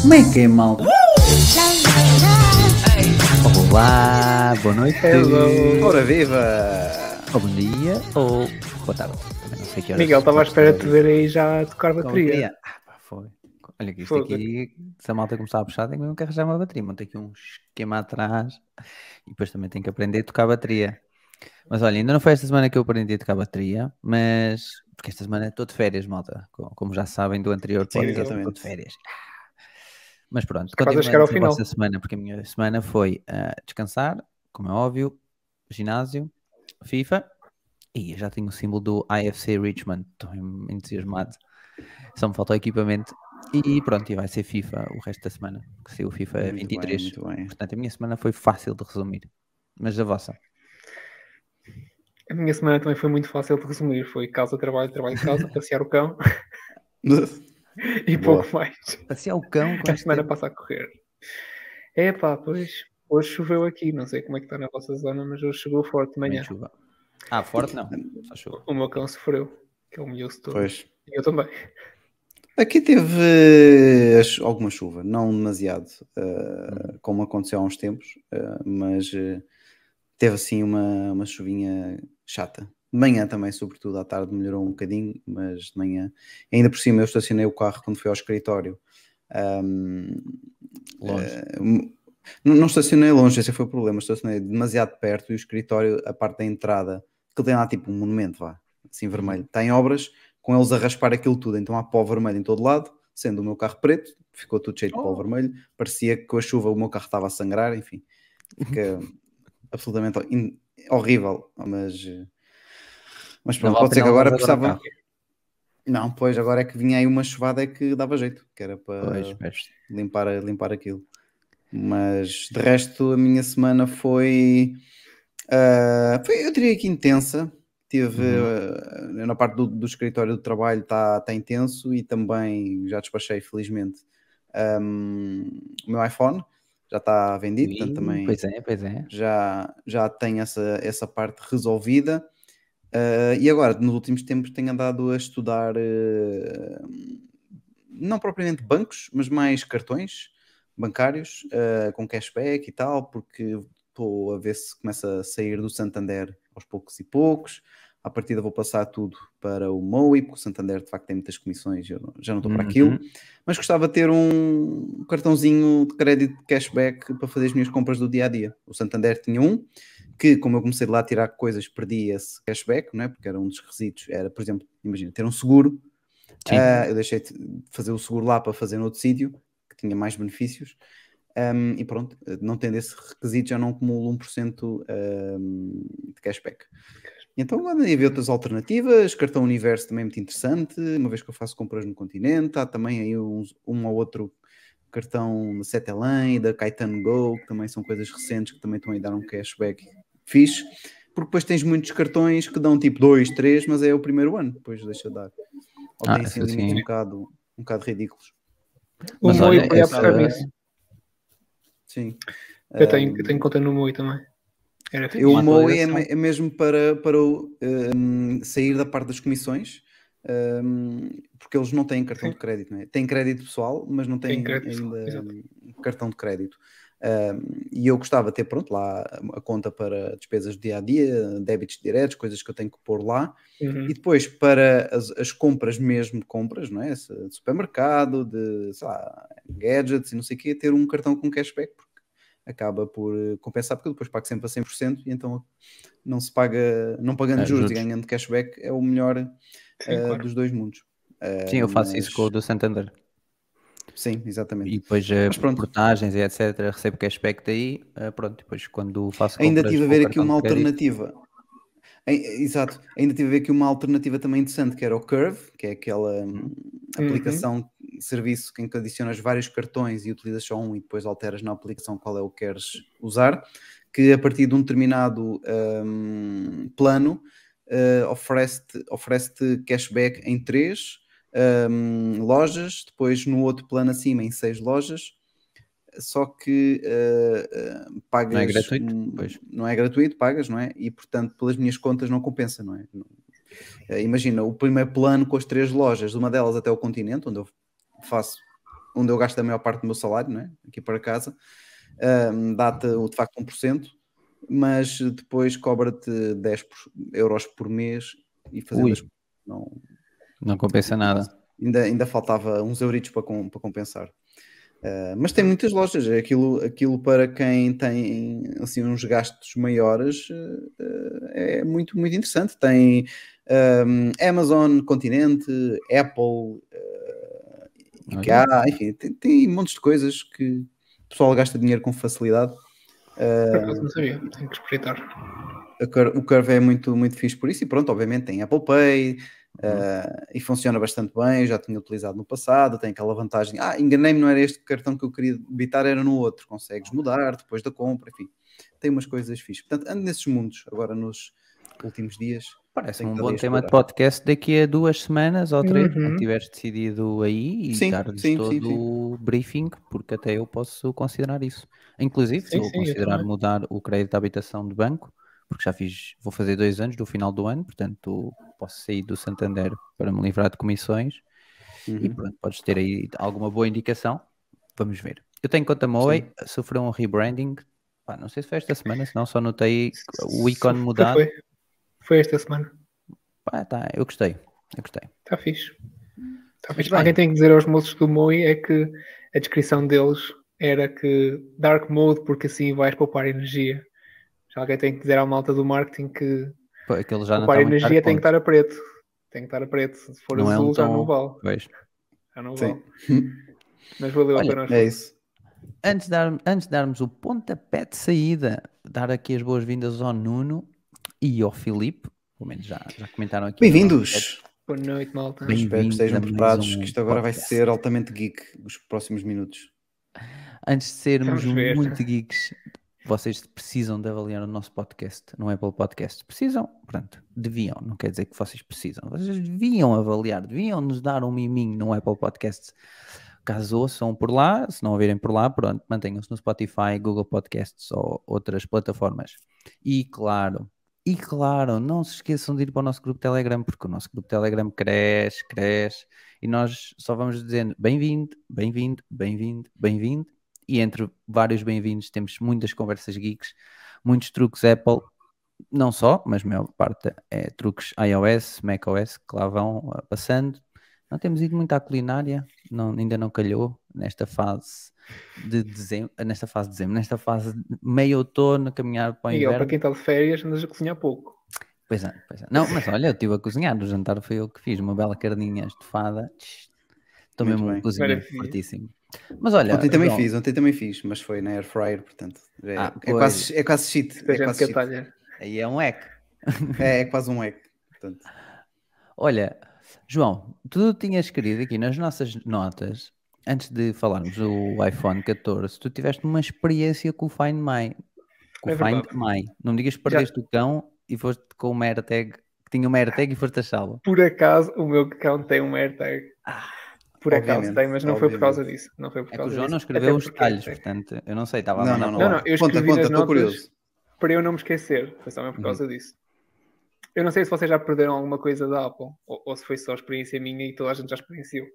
Como é que é, love. Olá, boa noite. Hello. Ora viva! Ou bom dia, ou boa tarde. Também não sei que horas Miguel, estava à espera de te ver aí já a tocar bateria. Olha que isto aqui, se a malta começar a puxar, tem mesmo que arranjar uma bateria. Montei aqui um esquema atrás e depois também tenho que aprender a tocar bateria. Mas olha, ainda não foi esta semana que eu aprendi a tocar bateria, mas porque esta semana estou de férias, malta. Co- Como já sabem do anterior Sim, podcast, estou de férias. Mas pronto, continuando a final. vossa semana, porque a minha semana foi ah, descansar, como é óbvio, ginásio, FIFA e eu já tenho o símbolo do IFC Richmond, estou entusiasmado. Só me falta o equipamento e pronto, e vai ser FIFA o resto da semana, que saiu o FIFA Muito 23. bem, muito bem. Portanto, a minha semana foi fácil de resumir. Mas a vossa? A minha semana também foi muito fácil de resumir. Foi casa, trabalho, trabalho, casa, passear o cão e Boa. pouco mais. Passear o cão com A semana tempo. passa a correr. É pá, pois hoje choveu aqui. Não sei como é que está na vossa zona, mas hoje choveu forte de manhã. chuva. Ah, forte não, só chuva. O meu cão sofreu, que é o meu todo. Pois. E eu também. Aqui teve eh, alguma chuva, não demasiado, eh, como aconteceu há uns tempos, eh, mas eh, teve assim uma, uma chuvinha chata. De manhã também, sobretudo, à tarde melhorou um bocadinho, mas de manhã, ainda por cima, eu estacionei o carro quando fui ao escritório. Ahm, Longe. não, não estacionei longe, esse foi o problema. Estacionei demasiado perto e o escritório, a parte da entrada, que tem lá tipo um monumento, vá, assim vermelho, está em obras, com eles a raspar aquilo tudo. Então há pó vermelho em todo lado, sendo o meu carro preto, ficou tudo cheio de pó Oh. vermelho. Parecia que com a chuva o meu carro estava a sangrar, enfim, fica absolutamente in- horrível. Mas, mas pronto, pode ser que agora precisava. Não, pois agora é que vinha aí uma chuvada é que dava jeito, que era para Pois, limpar, limpar aquilo. Mas de resto, a minha semana foi, ah, foi eu diria que intensa. Tive Uhum. ah, na parte do, do escritório do trabalho está tá intenso e também já despachei felizmente ahm, o meu iPhone já está vendido, portanto também Pois é, pois é. já, já tenho essa, essa parte resolvida. Ah, e agora, nos últimos tempos, tenho andado a estudar eh, não propriamente bancos, mas mais cartões bancários eh, com cashback e tal, porque estou a ver se começa a sair do Santander aos poucos e poucos. À partida vou passar tudo para o MOI, porque o Santander de facto tem muitas comissões, eu já não estou para aquilo Uhum. mas gostava de ter um cartãozinho de crédito de cashback para fazer as minhas compras do dia a dia. O Santander tinha um, que como eu comecei lá a tirar coisas, perdi esse cashback, não é? porque era um dos requisitos, era, por exemplo, imagina, ter um seguro. Ah, eu deixei de fazer o seguro lá para fazer noutro sítio, que tinha mais benefícios. Um, e pronto, não tendo esse requisito, já não acumulo 1% um, de cashback. Então lá andei a ver outras alternativas, cartão Universo também é muito interessante, uma vez que eu faço compras no continente, há também aí uns, um ou outro cartão da Cetelém, da Caetano Go, que também são coisas recentes que também estão a dar um cashback fixe, porque depois tens muitos cartões que dão tipo 2, 3, mas é o primeiro ano, depois deixa de dar. Ou Ah, tem assim limites um bocado, um bocado ridículos. O Mas olha, a essa-. Sim. Eu tenho, Um, eu tenho conta no Moi também. Era. Eu, o MOE é, é mesmo para, para o, um, sair da parte das comissões, um, porque eles não têm cartão Sim. de crédito, não é? Têm crédito pessoal, mas não têm ainda cartão de crédito. Um, e eu gostava de ter, pronto, lá a conta para despesas do dia a dia, débitos diretos, coisas que eu tenho que pôr lá. Uhum. E depois para as, as compras mesmo, compras, não é? De supermercado, de sei lá, gadgets e não sei o quê, ter um cartão com cashback, acaba por eh, compensar, porque eu depois pago sempre a 100% e então não se paga, não pagando É, juros, juros. e ganhando cashback é o melhor Sim, eh, claro. dos dois mundos. Eh, Sim, eu faço isso mas- com o do Santander. Sim, exatamente. E depois Mas pronto. portagens e etc. Recebo cashback daí. eh, pronto, depois quando faço Ainda tive a ver aqui uma alternativa. Exato, ainda tive a ver aqui uma alternativa também interessante que era o Curve, que é aquela hum, Uhum. aplicação, serviço em que adicionas vários cartões e utilizas só um e depois alteras na aplicação qual é o que queres usar, que a partir de um determinado hum, plano eh, oferece-te oferece cashback em três hum, lojas, depois no outro plano acima em seis lojas só que uh, uh, pagas. Não é gratuito? um- Pois. não é gratuito, pagas, não é? E portanto, pelas minhas contas, não compensa, não é? Não- imagina, o primeiro plano com as três lojas, uma delas até o continente, onde eu faço, onde eu gasto a maior parte do meu salário, não é? Aqui para casa, ahm, dá-te de facto 1%, mas depois cobra-te 10 por- euros por mês e fazendo as não, Não compensa nada. ainda, ainda faltava uns euritos para, com- para compensar. Uh, mas tem muitas lojas, é aquilo, aquilo para quem tem assim, uns gastos maiores uh, uh, é muito, muito interessante. Tem um, Amazon, Continente, Apple, uh, IKEA, enfim, tem, tem montes de coisas que o pessoal gasta dinheiro com facilidade. Acaso não sabia, tenho que espreitar. O Curve é muito, muito fixe por isso, e pronto, obviamente tem Apple Pay uh, e funciona bastante bem. Eu já tinha utilizado no passado, tem aquela vantagem. Ah, enganei-me, não era este cartão que eu queria debitar, era no outro. Consegues mudar depois da compra, enfim, tem umas coisas fixes. Portanto, ando nesses mundos agora nos últimos dias. Parece um bom tema de podcast daqui a duas semanas ou três, Uhum. quando tiveres decidido aí e Sim, dar-lhes sim, todo sim, sim. o briefing, porque até eu posso considerar isso. Inclusive, sim, eu considerar também. mudar o crédito de habitação de banco, porque já fiz, vou fazer dois anos do final do ano, portanto posso sair do Santander para me livrar de comissões e Uhum. pronto, podes ter aí alguma boa indicação. Vamos ver. Eu tenho conta Moe, sofreu um rebranding. Pá, não sei se foi esta semana, senão só notei o ícone mudado. Foi, foi esta semana. Pá, tá, eu gostei, eu gostei. Está fixe. Tá fixe. Alguém tem que dizer aos moços do Moi é que a descrição deles era que Dark Mode porque assim vais poupar energia. Já alguém tem que dizer à malta do marketing que Pô, aquele já não está muito energia tem que estar a preto. Tem que estar a preto. Se for Não é azul um já tom- não vale. Pois. Já não Sim. vale. Mas valeu Olha, a pena. É isso. Antes de, dar- antes de darmos o pontapé de saída, dar aqui as boas-vindas ao Nuno e ao Filipe. Pelo menos já, já comentaram aqui. Bem-vindos! Boa noite, malta. Bem- Espero que Bem-vindos estejam a preparados, um que isto agora vai podcast. ser altamente geek os próximos minutos. Antes de sermos muito geeks, vocês precisam de avaliar o nosso podcast no Apple Podcast. Precisam, pronto, deviam, não quer dizer que vocês precisam. Vocês deviam avaliar, deviam nos dar um miminho no Apple Podcast. Caso ouçam por lá, se não ouvirem por lá, pronto, mantenham-se no Spotify, Google Podcasts ou outras plataformas. E claro, e claro, não se esqueçam de ir para o nosso grupo Telegram, porque o nosso grupo Telegram cresce, cresce, e nós só vamos dizendo bem-vindo, bem-vindo, bem-vindo, bem-vindo, e entre vários bem-vindos temos muitas conversas geeks, muitos truques Apple, não só, mas a maior parte é truques iOS, macOS, que lá vão ah, passando. Não temos ido muito à culinária, não, ainda não calhou nesta fase de dezembro, nesta fase de dezembro, nesta fase de meio outono, caminhar para o Miguel, inverno. para quem está de férias, andas a cozinhar pouco. Pois é, pois é. Não, mas olha, eu estive a cozinhar, o jantar foi eu que fiz, uma bela carninha estufada. Estou Muito mesmo um cozinheiro fortíssimo. Mas olha, ontem também João, fiz, ontem também fiz, mas foi na air fryer, portanto. É, Ah, é quase, é quase shit. Muita É quase, atalha. aí é um eco. É, é quase um eco. Portanto, Olha, João, tu tinhas querido aqui nas nossas notas, antes de falarmos do iPhone 14, tu tiveste uma experiência com o Find My. Com o É Find. My. Não me digas que perdeste o cão e foste com uma AirTag, que tinha uma AirTag e foste achá-lo. Por acaso, o meu cão tem um AirTag. Por acaso tem, mas não foi por causa disso. Não foi por É que o causa João disso. não escreveu Até os porque- detalhes, portanto, eu não sei, estava a Não, mandar não, Não, não, eu Conta, escrevi conta, estou notas curioso. para eu não me esquecer. Foi só mesmo por Uhum. causa disso. Eu não sei se vocês já perderam alguma coisa da Apple ou, ou se foi só experiência minha e toda a gente já experienciou.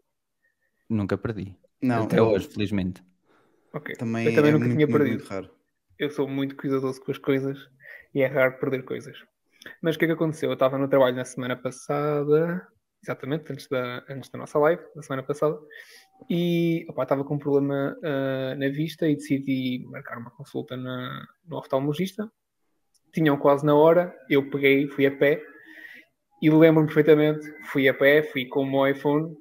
Nunca perdi. Não, Até eu hoje, felizmente. Ok. Também, eu também é nunca muito, tinha perdido. muito raro. Eu sou muito cuidadoso com as coisas e é raro perder coisas. Mas o que é que aconteceu? Eu estava no trabalho na semana passada, exatamente, antes da, antes da nossa live, da semana passada, e opá, estava com um problema ah, na vista e decidi marcar uma consulta na, no oftalmologista. Tinham quase na hora, eu peguei, fui a pé e lembro-me perfeitamente, fui a pé, fui com o meu iPhone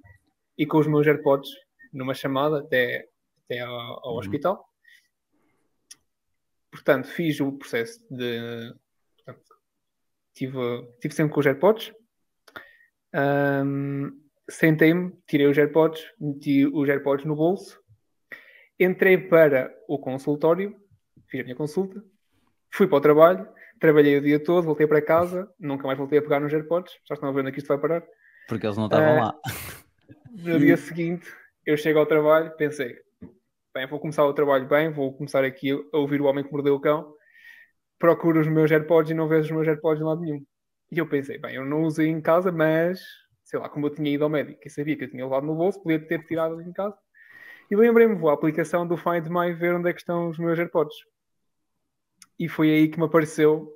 e com os meus AirPods numa chamada até, até ao, ao Uhum. hospital. Portanto, fiz o processo de. Portanto, tive, tive sempre com os AirPods. Ahm, Sentei-me, tirei os AirPods, meti os AirPods no bolso, entrei para o consultório, fiz a minha consulta, fui para o trabalho, trabalhei o dia todo, voltei para casa, nunca mais voltei a pegar nos AirPods, já estão a ver onde é isto vai parar. Porque eles não estavam Ah, lá. No dia seguinte, eu chego ao trabalho, pensei, bem, vou começar o trabalho bem, vou começar aqui a ouvir o homem que mordeu o cão, procuro os meus AirPods e não vejo os meus AirPods de lado nenhum. E eu pensei, bem, eu não usei em casa, mas, sei lá, como eu tinha ido ao médico e sabia que eu tinha levado no bolso, podia ter tirado em casa. E lembrei-me, vou à aplicação do Find My ver onde é que estão os meus AirPods. E foi aí que me apareceu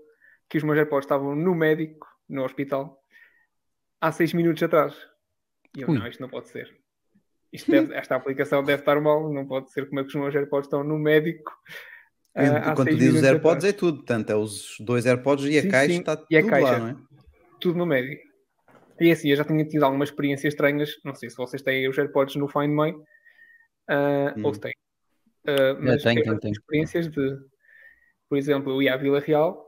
que os meus AirPods estavam no médico, no hospital, há seis minutos atrás. E eu, Ui. não, isto não pode ser. Deve- esta aplicação deve estar mal, não pode ser como é que os meus AirPods estão no médico. Ah, Quando tu dizes os AirPods atrás. é tudo, portanto, é os dois AirPods e a Sim, caixa sim, está e a tudo caixa. lá, não é? tudo no médio. E assim, eu já tinha tido algumas experiências estranhas. Não sei se vocês têm os AirPods no Find My ah, Hum. ou se têm. Ah, mas tenho, tenho, tenho. experiências de, por exemplo, eu ia à Vila Real,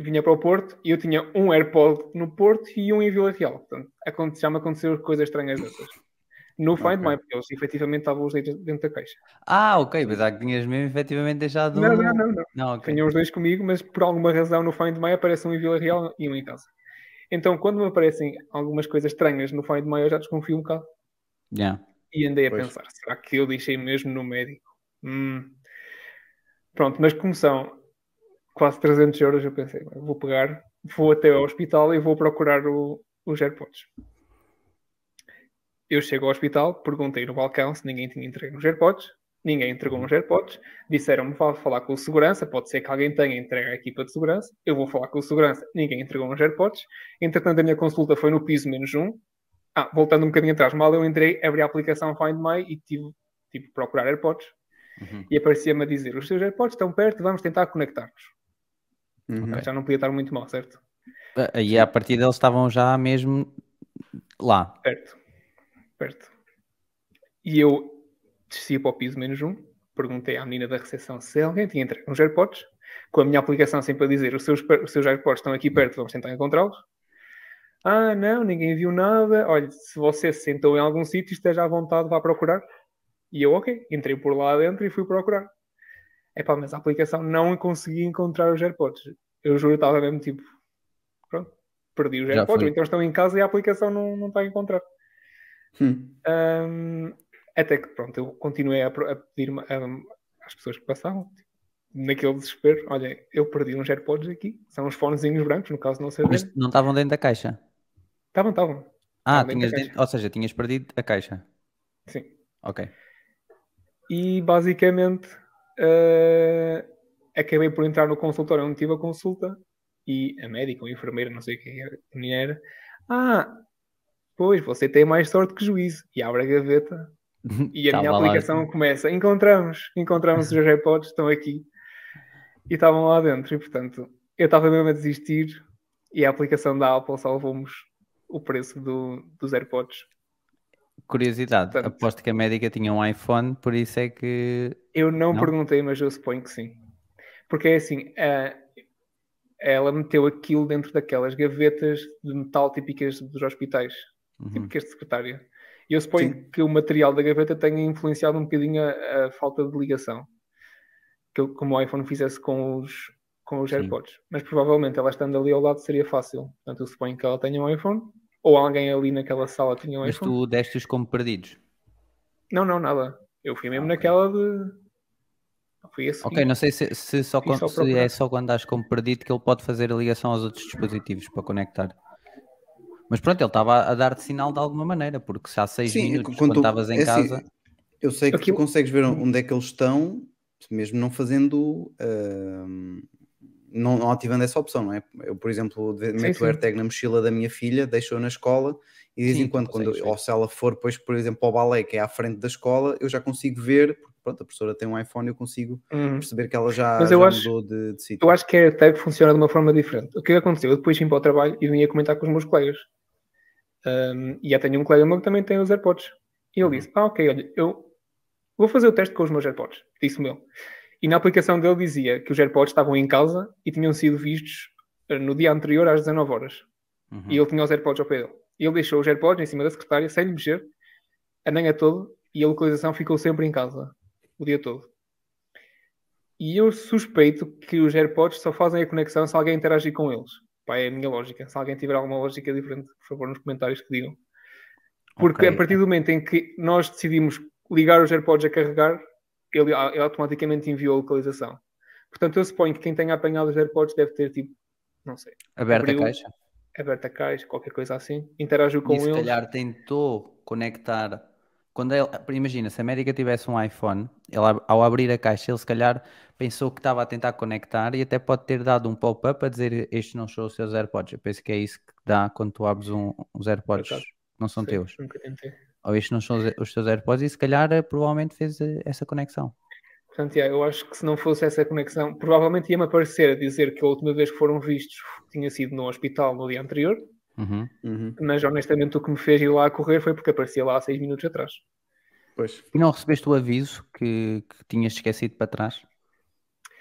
vinha para o Porto e eu tinha um AirPod no Porto e um em Vila Real. Portanto, já me aconteceram coisas estranhas dessas. No Find Ok. My, porque eles efetivamente estavam os dentro, dentro da caixa. Ah, ok, pensava que tinhas mesmo efetivamente deixado Não, um- não, não, não. Não, ok. Tinha os dois comigo, mas por alguma razão no Find My aparece um em Vila Real e um em casa. Então, quando me aparecem algumas coisas estranhas no Find My, eu já desconfio um bocado. Yeah. E andei a Pois. pensar, será que eu deixei mesmo no médico? Hum. Pronto, mas como são quase 300 euros, eu pensei, "Bem, vou pegar, vou até ao hospital e vou procurar o- os AirPods. Eu chego ao hospital, perguntei no balcão se ninguém tinha entregue os AirPods, ninguém entregou os AirPods, disseram-me vá falar com o segurança, pode ser que alguém tenha entregue à equipa de segurança, eu vou falar com o segurança, ninguém entregou os AirPods, entretanto a minha consulta foi no piso menos um, ah, voltando um bocadinho atrás, mal eu entrei, abri a aplicação Find My e tive, tive que procurar AirPods Uhum. e aparecia-me a dizer: os seus AirPods estão perto, vamos tentar conectar-nos. Uhum. Ah, Já não podia estar muito mal, certo? Ah, E a partir deles estavam já mesmo lá. Perto. Perto. E eu desci para o piso menos um, perguntei à menina da recepção se alguém tinha entregue uns AirPods, com a minha aplicação sempre a dizer: os seus, os seus AirPods estão aqui perto, vamos tentar encontrá-los. Ah, não, ninguém viu nada. Olha, se você se sentou em algum sítio, esteja à vontade, vá procurar. E eu, ok, entrei por lá dentro e fui procurar. Epá, mas a aplicação não consegui encontrar os AirPods. Eu juro, estava mesmo tipo, pronto, perdi os AirPods, então estão em casa e a aplicação não, não está a encontrar. Hum. Ahm, até que, pronto, eu continuei a, a pedir ahm, às pessoas que passavam, tipo, naquele desespero, olha, eu perdi uns AirPods aqui, são uns fonezinhos brancos, no caso não sei Mas não estavam dentro da caixa. Estavam, estavam, Ah, Estavam tinhas dentro- ou seja, tinhas perdido a caixa. sim. Ok. E basicamente eh, acabei por entrar no consultório onde tive a consulta e a médica, ou a enfermeira, não sei quem era, quem era, ah, pois você tem mais sorte que juízo. E abre a gaveta e a minha Estava lá. aplicação começa, encontramos, encontramos os AirPods, estão aqui e estavam lá dentro. E portanto, eu estava mesmo a desistir e a aplicação da Apple salvou-nos o preço do- dos AirPods. Curiosidade, Portanto- aposto que a médica tinha um iPhone, por isso é que. Eu não, Não? perguntei, mas eu suponho que sim. Porque é assim, ela meteu aquilo dentro daquelas gavetas de metal típicas dos hospitais, Uhum. típicas de secretária. E eu suponho Sim. que o material da gaveta tenha influenciado um bocadinho a, a falta de ligação. Que como o iPhone fizesse com os, com os Sim. AirPods. Mas provavelmente ela estando ali ao lado seria fácil. Portanto, eu suponho que ela tenha um iPhone. Ou alguém ali naquela sala tinha um Mas iPhone. tu deste-os como perdidos. Não, não, nada. Eu fui mesmo Ah, naquela de. Fui. Ok, não sei se, se só, quando- só se é só quando estás como perdido que ele pode fazer a ligação aos outros dispositivos para conectar. Mas pronto, ele estava a dar-te sinal de alguma maneira, porque se há seis Sim, minutos quando estavas em é assim, casa. Eu sei que Aquilo- tu consegues ver onde é que eles estão, mesmo não fazendo, ahm, não, não ativando essa opção, não é? Eu, por exemplo, meto sim. o AirTag na mochila da minha filha, deixo-a na escola e de vez em quando, quando ou se ela for, depois, por exemplo, ao balé, que é à frente da escola, eu já consigo ver, porque pronto, a professora tem um iPhone, eu consigo Uhum. perceber que ela já, Mas eu já acho- mudou de, de sítio. Eu acho que a AirTag funciona de uma forma diferente. O que é que aconteceu? Eu depois vim para o trabalho e vim a comentar com os meus colegas. Um, e já tenho um colega meu que também tem os AirPods. E ele disse: Ah, ok, olha, eu vou fazer o teste com os meus AirPods. Disse o meu. E na aplicação dele dizia que os AirPods estavam em casa e tinham sido vistos eh, no dia anterior às 19 horas. Uhum. E ele tinha os AirPods ao pé dele. E ele deixou os AirPods em cima da secretária, sem lhe mexer, a manhã todo, e a localização ficou sempre em casa, o dia todo. E eu suspeito que os AirPods só fazem a conexão se alguém interagir com eles. Pá, é a minha lógica. Se alguém tiver alguma lógica diferente, por favor, nos comentários que digam. Porque Ok. a partir do momento em que nós decidimos ligar os AirPods a carregar, ele, ele automaticamente enviou a localização. Portanto, eu suponho que quem tenha apanhado os AirPods deve ter, tipo, não sei, Aberta a caixa. aberto a caixa, qualquer coisa assim, interagiu com e se calhar tentou conectar. Quando ele, imagina, se a médica tivesse um iPhone, ele, ao abrir a caixa, ele se calhar pensou que estava a tentar conectar e até pode ter dado um pop-up a dizer estes não são os seus AirPods. Eu penso que é isso que dá quando tu abres um, uns AirPods não são Sim, teus. Ou estes não são os, os teus AirPods e se calhar eh, provavelmente fez eh, essa conexão. Portanto, yeah, eu acho que se não fosse essa conexão, provavelmente ia-me aparecer a dizer que a última vez que foram vistos tinha sido no hospital no dia anterior, Uhum. Uhum. mas honestamente o que me fez ir lá a correr foi porque aparecia lá há seis minutos atrás. Pois. E não recebeste o aviso que, que tinhas esquecido para trás?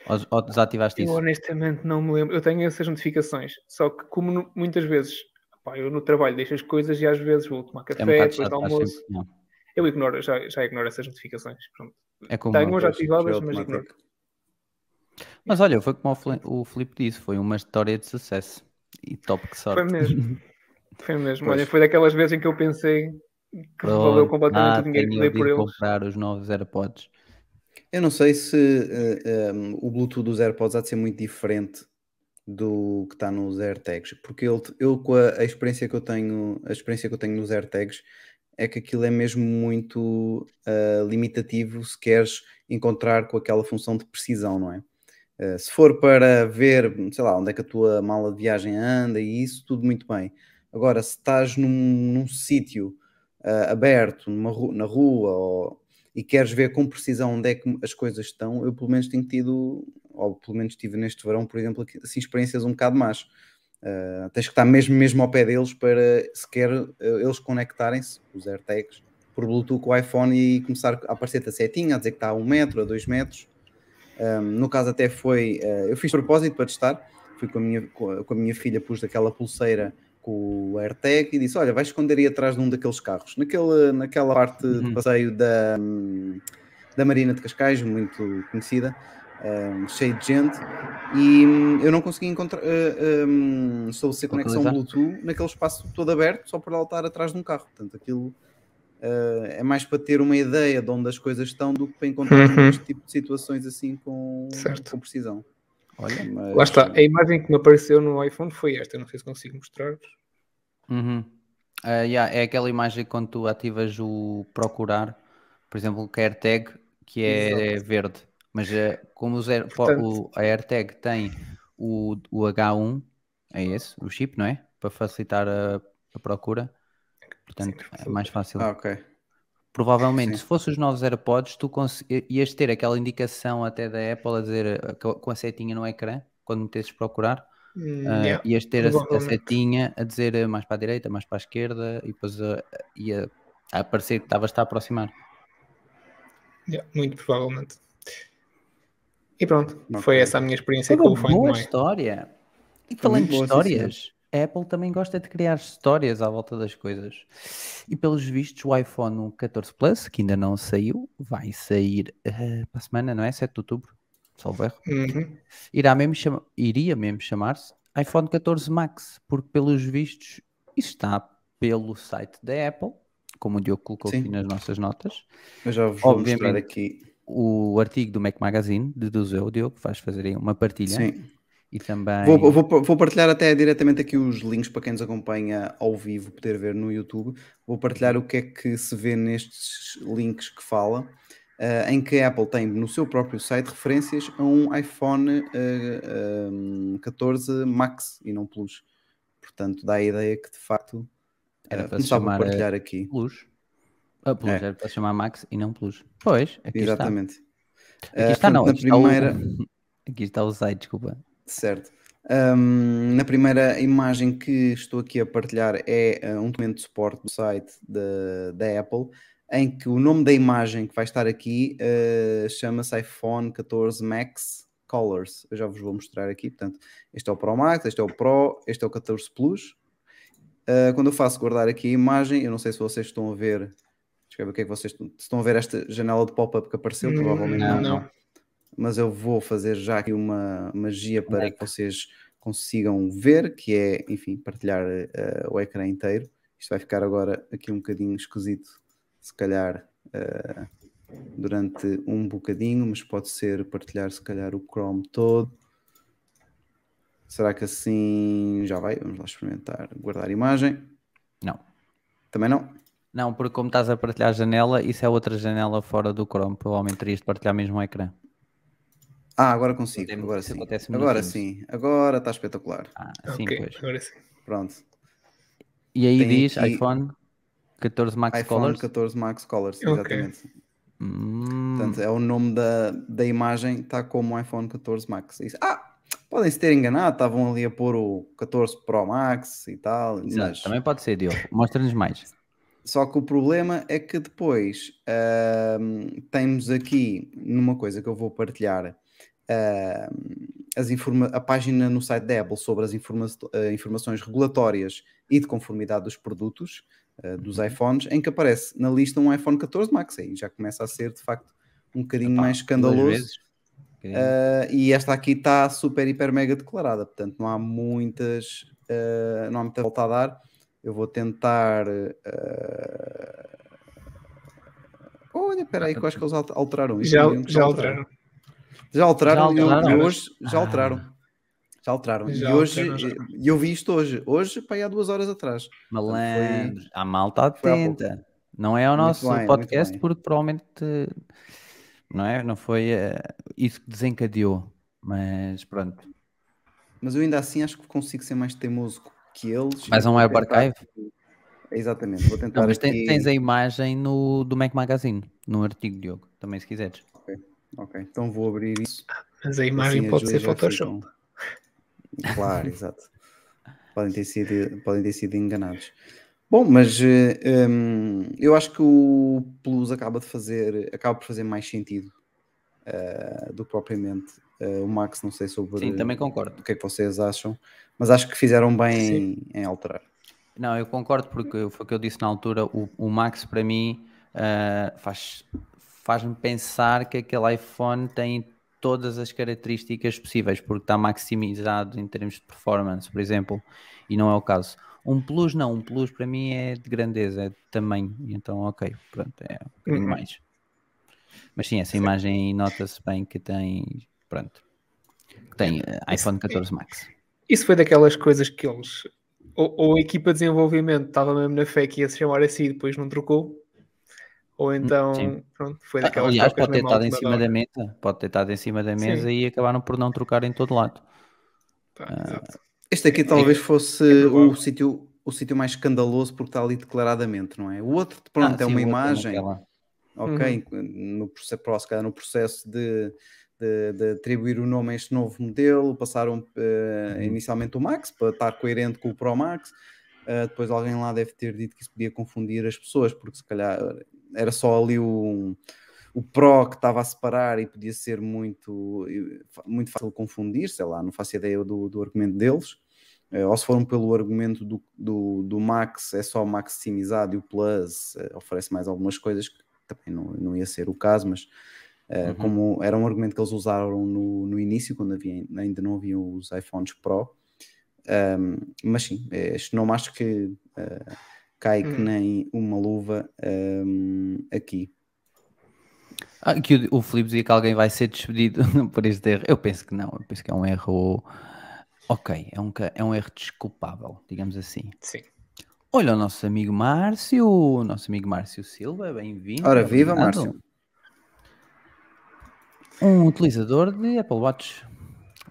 Ou, ou desativaste Eu isso? honestamente não me lembro. Eu tenho essas notificações, só que como nu- muitas vezes pá, eu no trabalho deixo as coisas e às vezes vou tomar É café, um bocado depois chato, do estás almoço, sempre- eu ignoro, já, já ignoro essas notificações. Pronto. É como Tenho eu. já Pois, ativadas, é mas ignoro. Mas olha, foi como o Filipe disse, foi uma história de sucesso. E top que sorte. Foi mesmo. Foi mesmo. Pois. Olha, foi daquelas vezes em que eu pensei que Pronto, valeu completamente ah, o dinheiro que dei de por eles. comprar os novos AirPods. Eu não sei se eh, um, o Bluetooth dos AirPods há de ser muito diferente do que está nos AirTags, porque eu, eu com a, a experiência que eu tenho, a experiência que eu tenho nos AirTags é que aquilo é mesmo muito ah, limitativo se queres encontrar com aquela função de precisão, não é? Ah, se for para ver, sei lá, onde é que a tua mala de viagem anda e isso, tudo muito bem. Agora, se estás num, num sítio ah, aberto, ru- na rua, ou, e queres ver com precisão onde é que as coisas estão, eu pelo menos tenho tido, ou pelo menos tive neste verão, por exemplo, assim, experiências um bocado más. Ah, tens que estar mesmo, mesmo ao pé deles para sequer eles conectarem-se, os AirTags, por Bluetooth com o iPhone e começar a aparecer-te a setinha, a dizer que está a um metro, a dois metros. Um, no caso até foi, uh, eu fiz de propósito para testar, fui com a minha, com a, minha filha, pus daquela pulseira com o AirTag e disse, olha, vai esconder aí atrás de um daqueles carros, naquele, naquela parte de Uhum. passeio da, da Marina de Cascais, muito conhecida, um, cheio de gente, e hum, eu não consegui encontrar, uh, um, estabelecer conexão? Bluetooth naquele espaço todo aberto, só para ela estar atrás de um carro, portanto aquilo... Uh, é mais para ter uma ideia de onde as coisas estão do que para encontrar Uhum. este tipo de situações assim com, Certo. com precisão. Olha. Mas, Lá está. A imagem que me apareceu no iPhone foi esta. Não sei se consigo mostrar. Uhum. Ah, yeah, é aquela imagem quando tu ativas o procurar, por exemplo, o AirTag, que é verde. Mas eh, como os Air- po- Portanto- o, a AirTag tem o, o H1, é esse, o chip, não é? Para facilitar a, a procura. Portanto, é mais fácil. Ah, ok. Provavelmente, sim. se fosse os novos AirPods, tu ias ter aquela indicação até da Apple a dizer eh, co- com a setinha no ecrã, quando metesses procurar, Hum, ah, yeah. ias ter a, a setinha a dizer eh, mais para a direita, mais para a esquerda, e depois ah, ia a aparecer que estavas a aproximar. Yeah, muito provavelmente. E pronto, Ok. foi essa a minha experiência com Uma o Find boa My. história. E Foi falando de sim, histórias, a Apple também gosta de criar histórias à volta das coisas. E pelos vistos, o iPhone 14 Plus, que ainda não saiu, vai sair eh, para a semana, não é? 7 de outubro, salvo erro. Uhum. Irá mesmo chama- iria mesmo chamar-se iPhone 14 Max, porque pelos vistos isso está pelo site da Apple, como o Diogo colocou Sim. aqui nas nossas notas. Eu já vos vou mostrar aqui. O artigo do Mac Magazine, deduzo eu, Diogo, vais fazer aí uma partilha. Sim. E também. Vou, vou, vou partilhar até diretamente aqui os links para quem nos acompanha ao vivo poder ver no YouTube. Vou partilhar o que é que se vê nestes links que fala, eh, em que a Apple tem no seu próprio site referências a um iPhone eh, um, 14 Max e não Plus. Portanto, dá a ideia que de facto Era eh, para se começava a chamar, eh, partilhar aqui. Plus. A Plus É. era para chamar Max e não Plus. Pois, aqui Exatamente. está. Aqui está, não. Aqui, primeira, está o... aqui está o site, desculpa. Certo. Ahm, na primeira imagem que estou aqui a partilhar é ah, um documento de suporte do site da, da Apple, em que o nome da imagem que vai estar aqui ah, chama-se iPhone 14 Max Colors. Eu já vos vou mostrar aqui. Portanto, este é o Pro Max, este é o Pro, este é o 14 Plus. Ah, quando eu faço guardar aqui a imagem, eu não sei se vocês estão a ver. Deixa eu ver o que é que vocês estão a ver esta janela de pop-up que apareceu, Hum, provavelmente não, não não. Mas eu vou fazer já aqui uma magia para que vocês consigam ver, que é, enfim, partilhar eh, o ecrã inteiro. Isto vai ficar agora aqui um bocadinho esquisito, se calhar, eh, durante um bocadinho, mas pode ser partilhar se calhar o Chrome todo. Será que assim já vai? Vamos lá experimentar. Guardar imagem. Não. Também não? Não, porque como estás a partilhar a janela, isso é outra janela fora do Chrome. Provavelmente terias de partilhar mesmo o ecrã. Ah, agora consigo. Agora sim. Agora sim. Agora está espetacular. Ah, sim, ok, pois. agora sim. Pronto. E aí Tem diz aqui- iPhone 14 Max iPhone Colors. 14 Max Colors, exatamente. Hum, Portanto, é o nome da, da imagem, está como iPhone 14 Max. Isso- Ah, podem se ter enganado, estavam ali a pôr o 14 Pro Max e tal. exato, mas- Também pode ser, Diogo. Mostra-nos mais. Só que o problema é que depois ahm, temos aqui numa coisa que eu vou partilhar ahm, as informa- a página no site da Apple sobre as informa- eh, informações regulatórias e de conformidade dos produtos eh, dos iPhones, em que aparece na lista um iPhone 14 Max. Aí já começa a ser de facto um bocadinho Epá, mais escandaloso. Uh, e esta aqui está super, hiper, mega declarada, portanto não há muitas, uh, não há muita volta a dar. Eu vou tentar. uh, Olha, espera aí, que eu acho que eles alter- alteraram isto. Já, deviam já alteraram. Já alteraram, Já e alteraram? e hoje já Ah. alteraram. Já alteraram. Já e hoje, alteraram, e eu vi isto hoje, hoje, para aí há duas horas atrás. Malandro. A malta atenta. Não é ao Muito nosso bem, podcast porque provavelmente não é? Não foi eh, isso que desencadeou. Mas pronto. Mas eu ainda assim acho que consigo ser mais teimoso que eles. Mais um web tentar- archive? Exatamente, vou tentar. Não, mas aqui- tens a imagem no, do Mac Magazine, no artigo, Diogo, também se quiseres. Ok, então vou abrir isso. Mas a imagem Assim, pode ser Photoshop. ficam- Claro, exato. Podem ter, sido, podem ter sido enganados. Bom, mas eh, hum, eu acho que o Plus acaba de fazer, acaba por fazer mais sentido eh, do que propriamente eh, o Max, não sei sobre Sim, também concordo. o que é que vocês acham, mas acho que fizeram bem em, em alterar. Não, eu concordo porque foi o que eu disse na altura, o, o Max para mim ah, faz, faz-me pensar que aquele iPhone tem todas as características possíveis, porque está maximizado em termos de performance, por exemplo, e não é o caso. Um Plus não, um Plus para mim é de grandeza, é de tamanho, então ok, pronto, é um bocadinho Uhum. mais. Mas sim, essa imagem nota-se bem que tem, pronto, que tem ah, iPhone 14 Max. Isso foi daquelas coisas que eles. Ou, ou a equipa de desenvolvimento estava mesmo na fé que ia se chamar assim e depois não trocou. Ou então, sim. pronto, foi daquelas Aliás, trocas pode ter estado em cima da mesa, pode ter estado em cima da mesa Sim. e acabaram por não trocar em todo lado. Pá, Ah. Este aqui talvez fosse é o sítio o sítio mais escandaloso porque está ali declaradamente, não é? O outro, pronto, Ah, é uma outro imagem. naquela. ok, no, processo, pro- se calhar no processo de, de, de atribuir o nome a este novo modelo, passaram eh, Uhum. inicialmente o Max para estar coerente com o Pro Max, eh, depois alguém lá deve ter dito que isso podia confundir as pessoas, porque se calhar era só ali o, o Pro que estava a separar e podia ser muito, muito fácil confundir, sei lá, não faço ideia do, do argumento deles. Eh, ou se foram pelo argumento do, do, do Max, é só maximizado e o Plus eh, oferece mais algumas coisas que também não, não ia ser o caso, mas eh, Uhum. como era um argumento que eles usaram no, no início, quando havia, ainda não havia os iPhones Pro. Um, mas sim, este nome acho que eh, cai que Hum. nem uma luva um, aqui. Ah, que o, o Filipe dizia que alguém vai ser despedido por este erro. Eu penso que não, eu penso que é um erro. Ok, é um, é um erro desculpável, digamos assim. Sim. Olha o nosso amigo Márcio, o nosso amigo Márcio Silva, bem-vindo. Ora, viva. Márcio! Um utilizador de Apple Watch.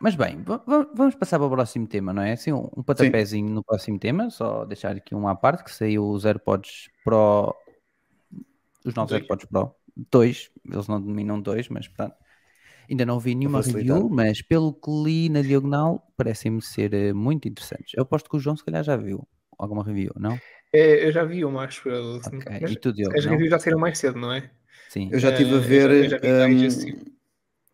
Mas bem, va- va- vamos passar para o próximo tema, não é? Assim, um, um patapézinho no próximo tema, só deixar aqui um à parte, que saiu os AirPods Pro, os novos Dois. AirPods Pro, dois, eles não denominam dois, mas pronto. Ainda não vi nenhuma review, mas pelo que li na diagonal, parecem-me ser eh, muito interessantes. Eu aposto que o João se calhar já viu alguma review, não? É, eu já vi uma, acho. Ok, Mas e tu, Diogo, as reviews já saíram mais cedo, não é? Sim. Eu já estive a Eh, ver, eu já- eu já vi um.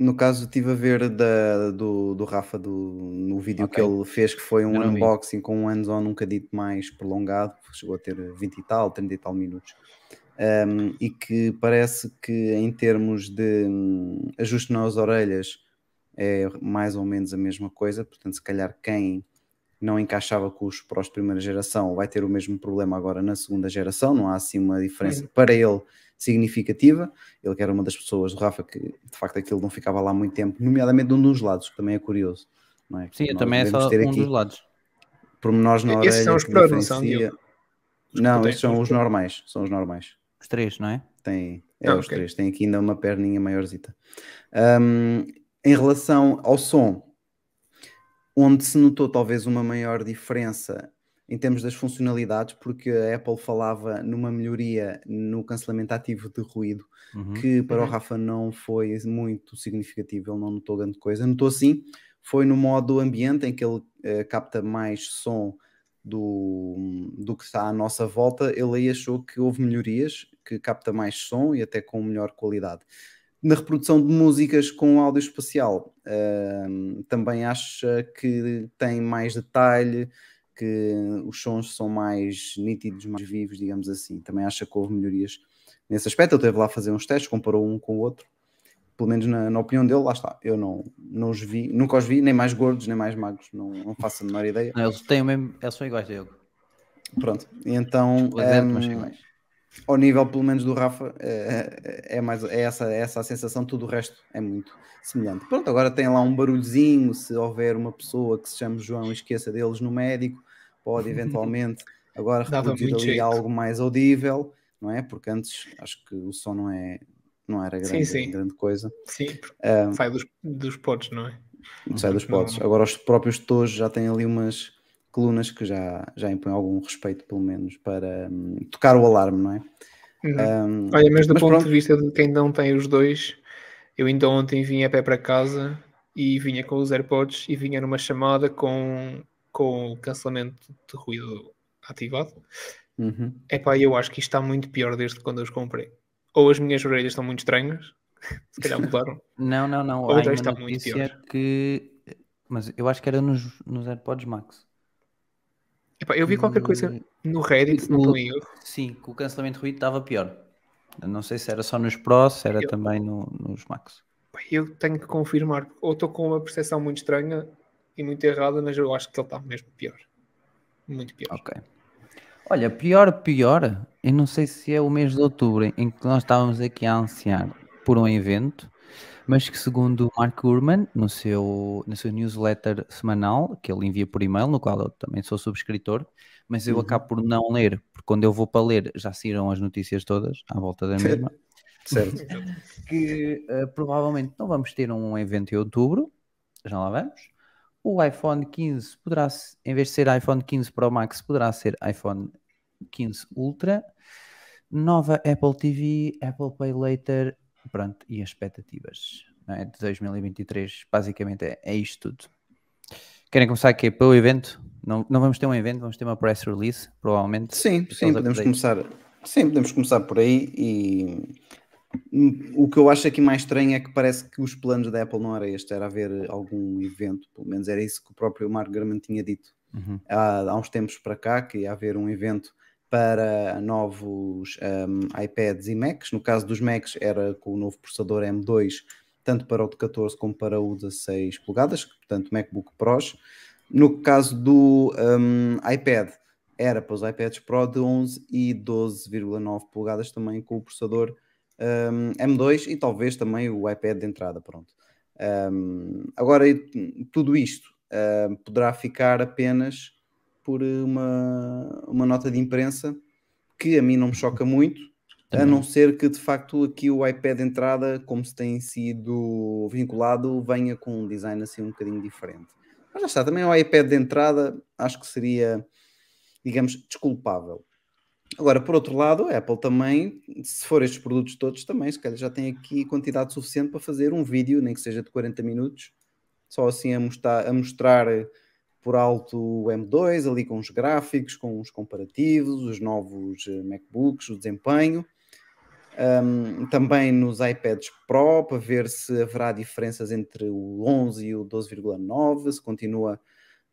No caso, estive a ver da, do, do Rafa do, no vídeo Ok. que ele fez, que foi um não vi. unboxing com um hands-on nunca dito mais prolongado, chegou a ter 20 e tal, 30 e tal minutos. Um, e que parece que em termos de hum, ajuste nas orelhas é mais ou menos a mesma coisa, portanto se calhar quem não encaixava com os Pros de primeira geração vai ter o mesmo problema agora na segunda geração, não há assim uma diferença Uhum. para ele significativa. Ele que era uma das pessoas do Rafa que de facto aquilo não ficava lá muito tempo, nomeadamente um dos lados, que também é curioso. Não é? Sim, também é só ter um aqui dos lados. pormenores na orelha. Esses são os não são, Não, esses são os normais. São os normais. Os três, não é? Tem, é Ah, os ok. três. Tem aqui ainda uma perninha maiorzita. Ahm, em relação ao som, onde se notou talvez uma maior diferença em termos das funcionalidades, porque a Apple falava numa melhoria no cancelamento ativo de ruído, Uhum. que para o Uhum. Rafa não foi muito significativo, ele não notou grande coisa. Notou sim, foi no modo ambiente, em que ele eh, capta mais som do, do que está à nossa volta. Ele aí achou que houve melhorias, que capta mais som e até com melhor qualidade. Na reprodução de músicas com áudio espacial, ehm, também acha que tem mais detalhe, que os sons são mais nítidos, mais vivos, digamos assim. Também acha que houve melhorias nesse aspecto. Ele teve lá a fazer uns testes, comparou um com o outro. Pelo menos na, na opinião dele, lá está. Eu não, não os vi, nunca os vi, nem mais gordos, nem mais magros, não, não faço a menor ideia. Não, eles têm o mesmo. Eles são iguais, Diogo. Pronto, então mas ehm, são iguais. Ao nível pelo menos do Rafa, é, é mais é essa, é essa a sensação, tudo o resto é muito semelhante. Pronto, agora tem lá um barulhozinho, se houver uma pessoa que se chame João e esqueça deles no médico, pode eventualmente agora reproduzir ali jeito. algo mais audível, não é? Porque antes acho que o som não é não era grande, sim. grande coisa. Sim, Ah, sai dos, dos pods, não é? sai dos não. Agora os próprios tojos já têm ali umas colunas que já, já impõem algum respeito, pelo menos, para hum, tocar o alarme, não é? Uhum. Hum, Olha, mas do mas ponto pronto. de vista de quem não tem os dois, eu ainda ontem vinha a pé para casa e vinha com os AirPods e vinha numa chamada com, com o cancelamento de ruído ativado. uhum. Epá, eu acho que isto está muito pior desde quando eu os comprei. Ou as minhas orelhas estão muito estranhas, se calhar mudaram. Não, não, não. Ou uma está muito pior. que. Mas eu acho que era nos, nos AirPods Max. Epá, eu vi qualquer coisa no Reddit, se não erro. Sim, que o cancelamento de ruído estava pior. Eu não sei se era só nos Pro, se era Eu- também no- nos Max. Eu tenho que confirmar. Ou estou com uma percepção muito estranha e muito errada, mas eu acho que ele está mesmo pior. Muito pior. Ok. Olha, pior, pior, eu não sei se é o mês de outubro em que nós estávamos aqui a ansiar por um evento, mas que segundo o Mark Gurman, no seu, na sua newsletter semanal, que ele envia por e-mail, no qual eu também sou subscritor, mas eu Uhum. acabo por não ler, porque quando eu vou para ler já saíram as notícias todas à volta da mesma, Certo. que eh, provavelmente não vamos ter um evento em outubro, já lá vamos. O iPhone 15 poderá, em vez de ser iPhone 15 Pro Max, poderá ser iPhone 15 Ultra. Nova Apple TV, Apple Pay Later, pronto, e as expectativas é, de 2023. Basicamente é, é isto tudo. Querem começar aqui pelo evento? Não, não vamos ter um evento, vamos ter uma press release, provavelmente. Sim, sim, podemos começar. Sim, podemos começar por aí e o que eu acho aqui mais estranho é que parece que os planos da Apple não era este, era haver algum evento, pelo menos era isso que o próprio Mark Gurman tinha dito Uhum. há, há uns tempos para cá, que ia haver um evento para novos hum, iPads e Macs. No caso dos Macs era com o novo processador M2, tanto para o de 14 como para o 16 polegadas, portanto MacBook Pros. No caso do hum, iPad, era para os iPads Pro de 11 e 12,9 polegadas também com o processador hum, M2 e talvez também o iPad de entrada, pronto. Hum, agora, tudo isto hum, poderá ficar apenas por uma, uma nota de imprensa que a mim não me choca muito, a Também. não ser que de facto aqui o iPad de entrada, como se tem sido vinculado, venha com um design assim um bocadinho diferente. Mas já está, também o iPad de entrada acho que seria, digamos, desculpável. Agora, por outro lado, a Apple também, se for estes produtos todos, também se calhar já tem aqui quantidade suficiente para fazer um vídeo, nem que seja de 40 minutos, só assim a mostrar, a mostrar por alto o M2, ali com os gráficos, com os comparativos, os novos eh, MacBooks, o desempenho. Um, também nos iPads Pro, para ver se haverá diferenças entre o 11 e o 12,9, se continua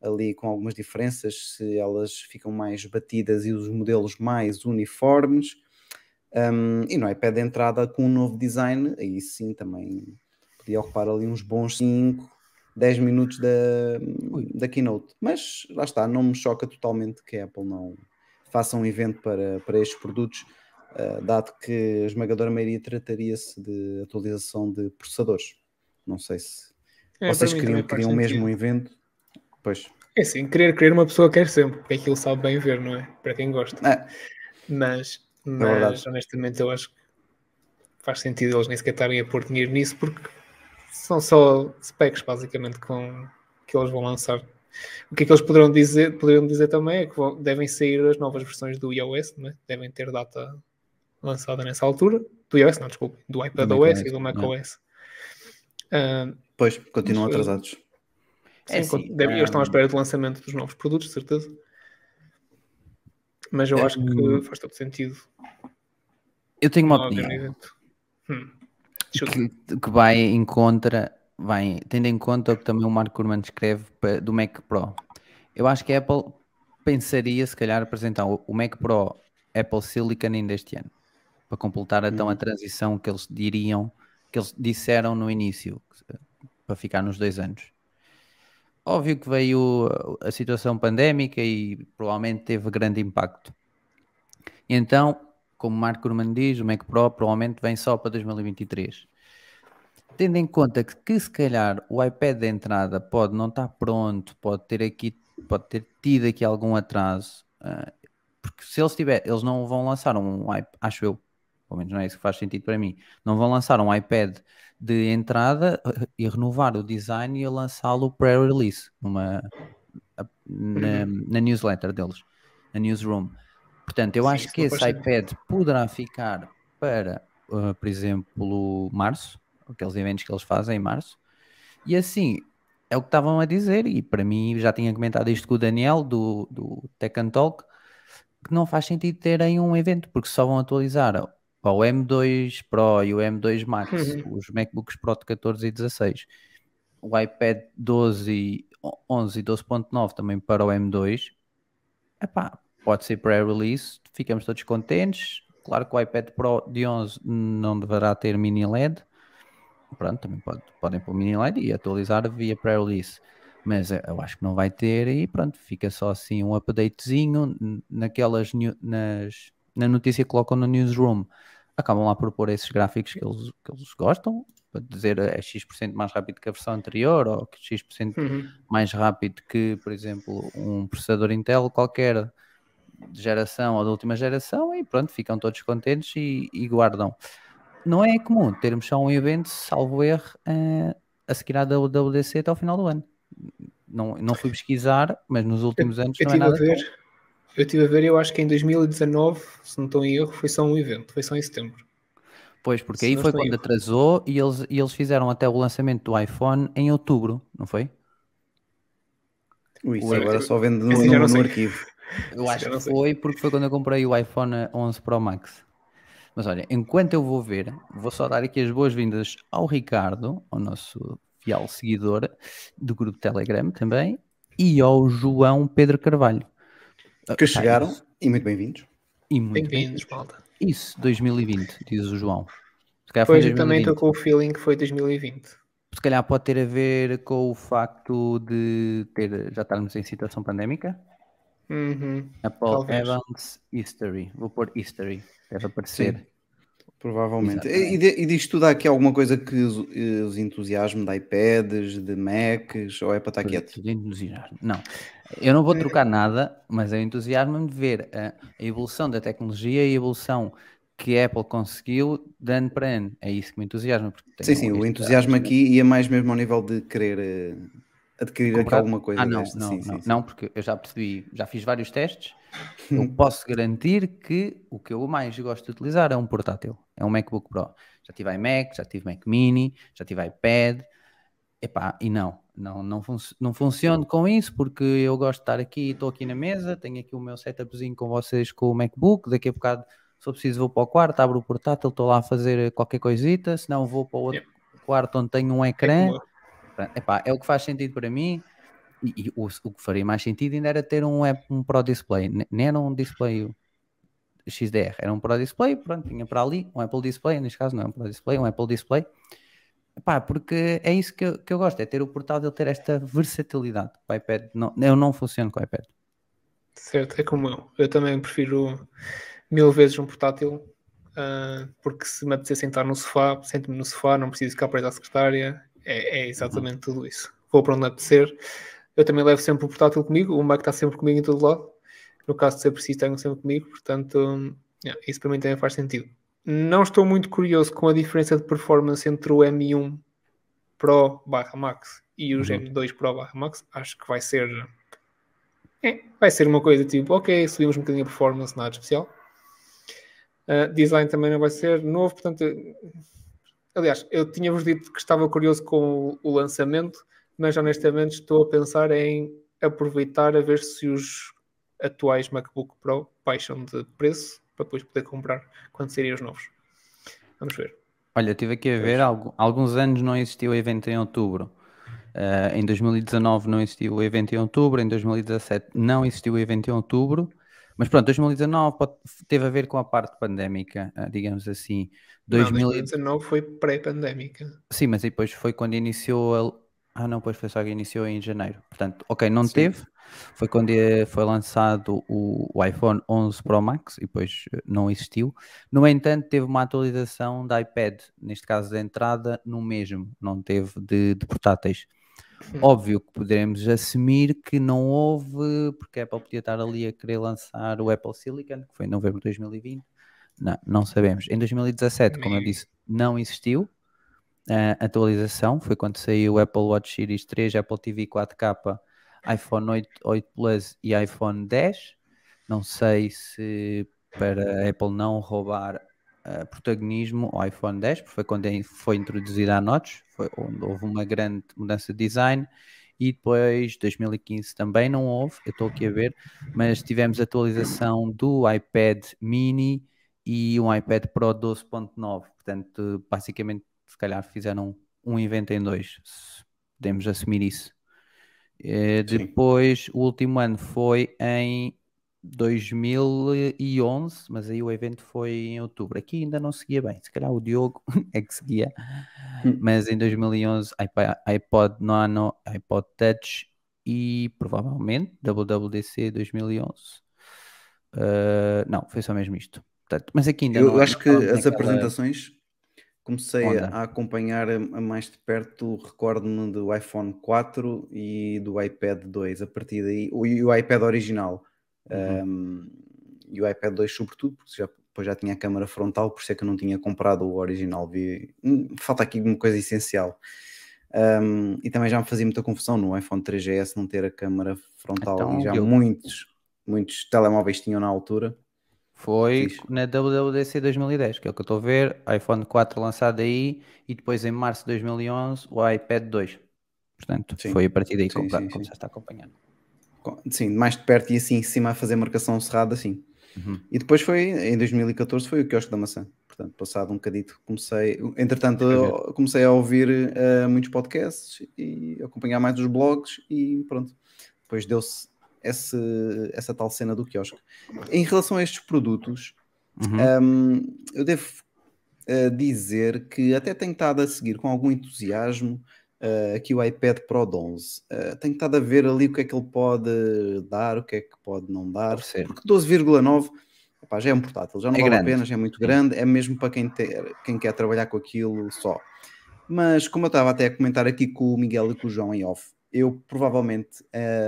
ali com algumas diferenças, se elas ficam mais batidas e os modelos mais uniformes. Um, e no iPad de entrada com um novo design, aí sim também podia ocupar ali uns bons 5, 10 minutos da, da keynote. Mas lá está, não me choca totalmente que a Apple não faça um evento para, para estes produtos, uh, dado que a esmagadora maioria trataria-se de atualização de processadores. Não sei se É, vocês queriam, queriam mesmo um evento. Pois. É assim, querer, querer uma pessoa quer sempre, porque aquilo sabe bem ver, não é? Para quem gosta. Ah, Mas, verdade. mas honestamente, eu acho que faz sentido eles nem sequer estarem a pôr dinheiro nisso, porque são só specs, basicamente, com, que eles vão lançar. O que é que eles poderão dizer, poderiam dizer também é que vão- devem sair as novas versões do iOS, não é? devem ter data lançada nessa altura. Do iOS, não, desculpe, do iPadOS e do macOS, macOS. Ah, pois, continuam Mas, atrasados. Sim, É assim, con- deve- eles estão à hum, espera do lançamento dos novos produtos, de certeza. Mas eu É, acho que hum, faz todo sentido. Eu tenho uma um opinião. Hum. Que, que vai em contra, vai, tendo em conta o que também o Marco Kurman escreve do Mac Pro. Eu acho que a Apple pensaria, se calhar, apresentar o, Mac Pro Apple Silicon ainda este ano, para completar então a transição que eles diriam, que eles disseram no início, para ficar nos dois anos. Óbvio que veio a situação pandémica e provavelmente teve grande impacto. Então, como Marco Kurman diz, o Mac Pro provavelmente vem só para 2023. Tendo em conta que, que se calhar o iPad de entrada pode não estar pronto, pode ter aqui, pode ter tido aqui algum atraso, ah, porque se eles tiver, eles não vão lançar um iPad, acho eu, pelo menos não é isso que faz sentido para mim, não vão lançar um iPad de entrada e renovar o design e lançá-lo pré-release numa na, na newsletter deles, na newsroom. Portanto, eu Sim, acho que esse iPad poderá ficar para, uh, por exemplo, março, aqueles eventos que eles fazem em março, e assim é o que estavam a dizer, e para mim já tinha comentado isto com o Daniel do, do Tech and Talk, que não faz sentido terem um evento, porque só vão atualizar para o M2 Pro e o M2 Max, Uhum. os MacBooks Pro de 14 e 16, o iPad 12, e 11 e 12.9 também para o M2, epá, pode ser pré-release, ficamos todos contentes. Claro que o iPad Pro de 11 não deverá ter mini LED. Pronto, também pode, podem pôr mini LED e atualizar via pré-release. Mas eh, eu acho que não vai ter e pronto, fica só assim um updatezinho naquelas nas, na notícia que colocam no newsroom. Acabam lá por pôr esses gráficos que eles, que eles gostam, para dizer eh, é X% mais rápido que a versão anterior ou que X% Uhum. mais rápido que, por exemplo, um processador Intel qualquer de geração ou da última geração e pronto, ficam todos contentes e, e guardam. Não é comum termos só um evento, salvo erro, eh, a seguir à WWDC até ao final do ano. Não, não fui pesquisar, mas nos últimos anos Eu não é estive a nada ver, comum. eu estive a ver, eu acho que em 2019, se não estou em erro, foi só um evento, foi só em setembro. Pois, porque se aí foi quando erro. atrasou e eles, e eles fizeram até o lançamento do iPhone em outubro, não foi? Ui, agora só vende no, Esse já no- no sei. arquivo. Eu acho que foi porque foi quando eu comprei o iPhone 11 Pro Max. Mas olha, enquanto eu vou ver, vou só dar aqui as boas-vindas ao Ricardo, ao nosso fiel seguidor do grupo Telegram também, e ao João Pedro Carvalho. Ah, Que tá, chegaram isso. e muito bem-vindos. E muito bem. Bem-vindos, malta. Isso, 2020, diz o João. Se calhar foi Pois eu também 2020. estou com o feeling que foi 2020. Se calhar pode ter a ver com o facto de ter, já estarmos em situação pandémica. Uhum. Apple Talvez. Evans History. Vou pôr History. Deve aparecer. Provavelmente. Exatamente. E, de- e disto tudo aqui alguma coisa que os, os entusiasme de iPads, de Macs, ou é para estar quieto? Tudo entusiasmo. Não, eu não vou trocar nada, mas é entusiasmo de ver a, a evolução da tecnologia e a evolução que a Apple conseguiu de ano para ano. É isso que me entusiasma. porque Sim, sim, o entusiasmo aqui ia mais mesmo ao nível de querer adquirir aqui Comprar? alguma coisa Ah, não, não, sim, não, sim, sim. não, porque eu já percebi, já fiz vários testes. Eu posso garantir que o que eu mais gosto de utilizar é um portátil, é um MacBook Pro. Já tive iMac, já tive Mac Mini, já tive iPad. Epá, e não, não, não, fun não funciona com isso porque eu gosto de estar aqui, estou aqui na mesa, tenho aqui o meu setupzinho com vocês com o MacBook, daqui a bocado, se eu preciso, vou para o quarto, abro o portátil, estou lá a fazer qualquer coisita, se não vou para o outro quarto onde tenho um É ecrã. como epá, é o que faz sentido para mim. E, e o, o que faria mais sentido ainda era ter um, um Pro Display, ne- nem era um display XDR, era um Pro Display, pronto, tinha para ali, um Apple Display, neste caso não é um Pro Display, um Apple Display. Epá, porque é isso que eu, que eu gosto, é ter o portátil, ter esta versatilidade. O iPad, não, eu não funciono com o iPad. Certo, é como eu. Eu também prefiro mil vezes um portátil ah, porque se me apetecer sentar no sofá, sento-me no sofá, não preciso ficar preso à secretária, é, é exatamente tudo isso. Vou para onde apetecer. Eu também levo sempre o portátil comigo, o Mac está sempre comigo em todo lado. No caso de ser preciso, tenho sempre comigo, portanto, yeah, isso para mim também faz sentido. Não estou muito curioso com a diferença de performance entre o M1 Pro barra Max e o Uhum. M2 Pro barra Max. Acho que vai ser. É, vai ser uma coisa tipo, ok, subimos um bocadinho a performance, nada especial. Uh, design também não vai ser novo, portanto, aliás, eu tinha-vos dito que estava curioso com o, lançamento, mas honestamente estou a pensar em aproveitar a ver se os atuais MacBook Pro baixam de preço para depois poder comprar quando saírem os novos. Vamos ver. Olha, eu estive aqui a ver, algu- alguns anos não existiu o evento em outubro. Ah, em 2019 não existiu o evento em outubro, em 2017 não existiu o evento em outubro, mas pronto, 2019 pode- teve a ver com a parte pandémica, ah, digamos assim. Não, 2000 e- 2019 foi pré-pandémica. Sim, mas depois foi quando iniciou a... Ah não, pois foi só que iniciou em janeiro. Portanto, ok, não Sim. teve. Foi quando eh, foi lançado o, o iPhone 11 Pro Max e depois eh, não existiu. No entanto, teve uma atualização da iPad, neste caso da entrada, no mesmo, não teve de, de portáteis. Hum. Óbvio que poderemos assumir que não houve, porque a Apple podia estar ali a querer lançar o Apple Silicon, que foi em novembro de 2020. Não, não sabemos. Em 2017, como eu disse, não existiu a atualização. Foi quando saiu o Apple Watch Series 3, Apple TV 4K, iPhone 8, 8 Plus e iPhone 10. Não sei se para a Apple não roubar eh, protagonismo ao iPhone 10, porque foi quando foi introduzida a Notch, foi onde houve uma grande mudança de design. E depois, 2015 também não houve, eu estou aqui a ver, mas tivemos atualização do iPad mini e um iPad Pro 12.9. Portanto, basicamente, se calhar fizeram um, evento em dois. se Podemos assumir isso. Eh, depois, o último ano foi em 2011, mas aí o evento foi em outubro. Aqui ainda não seguia bem, se calhar o Diogo é que seguia, Hum. mas em 2011 iPod, iPod Nano, iPod Touch e provavelmente WWDC 2011. Eh, não, foi só mesmo isto. Portanto, mas aqui ainda Eu não acho não que falamos as apresentações comecei a, onda. a acompanhar a, mais de perto, recordo-me do iPhone 4 e do iPad 2. A partir daí, e o iPad original Uhum. um, e o iPad 2, sobretudo, porque já, depois já tinha a câmara frontal, por isso é que eu não tinha comprado o original. Vi, hum, falta aqui uma coisa essencial. Um, e também já me fazia muita confusão no iPhone 3GS não ter a câmara frontal Então, e já Diogo. muitos, muitos telemóveis tinham na altura. Foi na WWDC 2010, que é o que eu estou a ver. iPhone 4 lançado aí e depois em março de 2011 o iPad 2. Portanto, Sim. foi a partir daí Sim, comprado, sim, como sim. mais de perto e assim em cima a fazer marcação cerrada, sim. Uhum. E depois foi, em 2014, foi o quiosque da maçã. Portanto, passado um bocadito, comecei, entretanto, comecei a ouvir eh, muitos podcasts e acompanhar mais os blogs e pronto. Depois deu-se essa tal cena do quiosque. Em relação a estes produtos, Uhum. Hum, eu devo uh, dizer que até tenho estado a seguir com algum entusiasmo uh, aqui o iPad Pro de 11. Uh, tenho estado a ver ali o que é que ele pode dar, o que é que pode não dar. Oferecer. Porque 12,9 epá, já é um portátil, já não É vale a grande. pena, já é muito Sim. grande, é mesmo para quem, ter, quem quer trabalhar com aquilo só. Mas como eu estava até a comentar aqui com o Miguel e com o João em off, eu provavelmente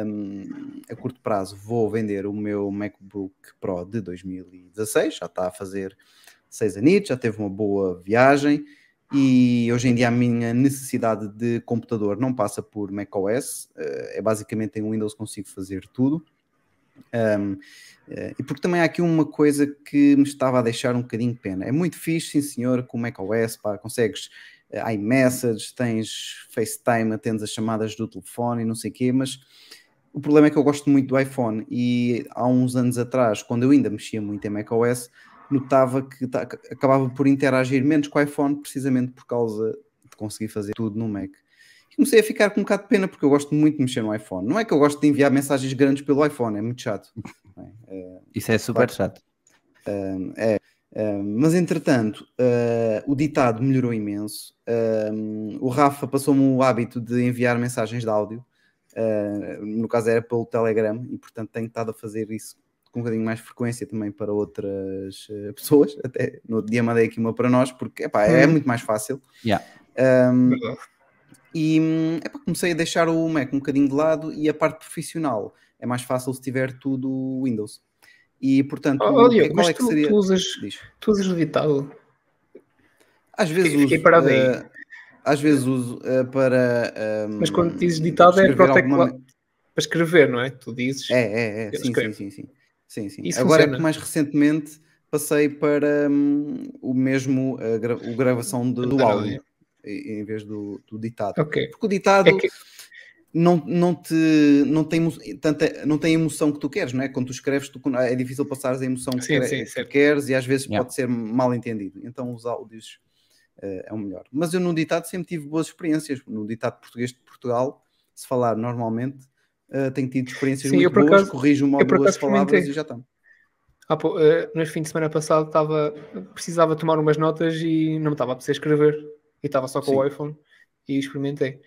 hum, a curto prazo vou vender o meu MacBook Pro de 2016, já está a fazer seis anos, já teve uma boa viagem e hoje em dia a minha necessidade de computador não passa por macOS, eh, é basicamente em Windows consigo fazer tudo. Um, eh, e porque também há aqui uma coisa que me estava a deixar um bocadinho pena. É muito fixe, sim senhor, com macOS, pá, consegues eh, iMessage, tens FaceTime, atendes as chamadas do telefone e não sei o quê, mas o problema é que eu gosto muito do iPhone e há uns anos atrás, quando eu ainda mexia muito em macOS, notava que acabava por interagir menos com o iPhone precisamente por causa de conseguir fazer tudo no Mac. E comecei a ficar com um bocado de pena porque eu gosto muito de mexer no iPhone. Não é que eu gosto de enviar mensagens grandes pelo iPhone, é muito chato. é? Eh, Isso é super Claro. chato. é, mas entretanto, uh, o ditado melhorou imenso. O Rafa passou-me o hábito de enviar mensagens de áudio, uh, no caso era pelo Telegram, e portanto tenho estado a fazer isso com um bocadinho mais frequência também para outras eh, pessoas. Até no outro dia mandei aqui uma para nós, porque epá, é Hum. muito mais fácil. Yeah. Um, Verdade. e epá, comecei a deixar o Mac um bocadinho de lado e a parte profissional é mais fácil se tiver tudo Windows. E portanto, Oh, oh, qual mas é que tu, seria? tu usas, Diz. tu usas o ditado. Às vezes Fiquei uso, parado eh, às vezes uso eh, para. Mas hum, quando dizes ditado é para, o alguma- para escrever, não é? Tu dizes. É, é, é. Sim, sim, sim, sim. Sim, sim. Isso Agora é funciona. que mais recentemente passei para hum, o mesmo a gra- o gravação de- do áudio em vez do, do ditado. Ok. Porque o ditado É que- não, não, te, não, tem, tanta, não tem a emoção que tu queres, não é? Quando tu escreves, tu, é difícil passares a emoção que, Sim, quer- sim, que queres e às vezes Yeah. pode ser mal entendido. Então os áudios eh, é o melhor. Mas eu no ditado sempre tive boas experiências. No ditado português de Portugal, se falar normalmente, eh, tenho tido experiências Sim, muito boas, acaso- corrijo uma ou duas palavras e já está. Há pou- eh, nos fins de semana passado estava, precisava tomar umas notas e não me estava a precisar escrever. E estava só com o Sim. iPhone e experimentei.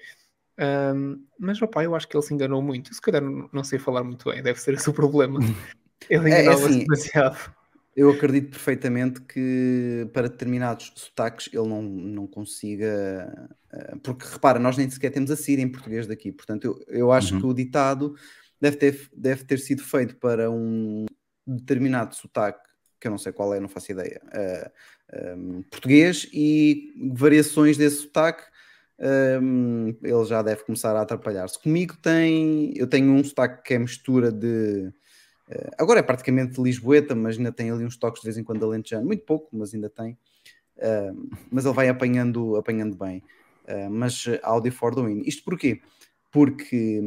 Ahm, mas opa, eu acho que ele se enganou muito. Se calhar não, sei falar muito bem, deve ser esse o problema. Ele É, é enganava-se assim, demasiado. Eu acredito perfeitamente que para determinados sotaques ele não, não consiga. eh, Porque repara, nós nem sequer temos a Síria em português daqui, portanto, eu, eu acho Uhum. que o ditado deve ter, deve ter sido feito para um determinado sotaque, que eu não sei qual é, não faço ideia, eh, em português e variações desse sotaque. em, ele já deve começar a atrapalhar-se. Comigo tem. Eu tenho um sotaque que é mistura de. Eh, agora é praticamente Lisboeta, mas ainda tem ali uns toques de vez em quando alentejano, muito pouco, mas ainda tem. Eh, mas ele vai apanhando, apanhando bem. Eh, mas eh, Audi for the win. Isto porquê? Porque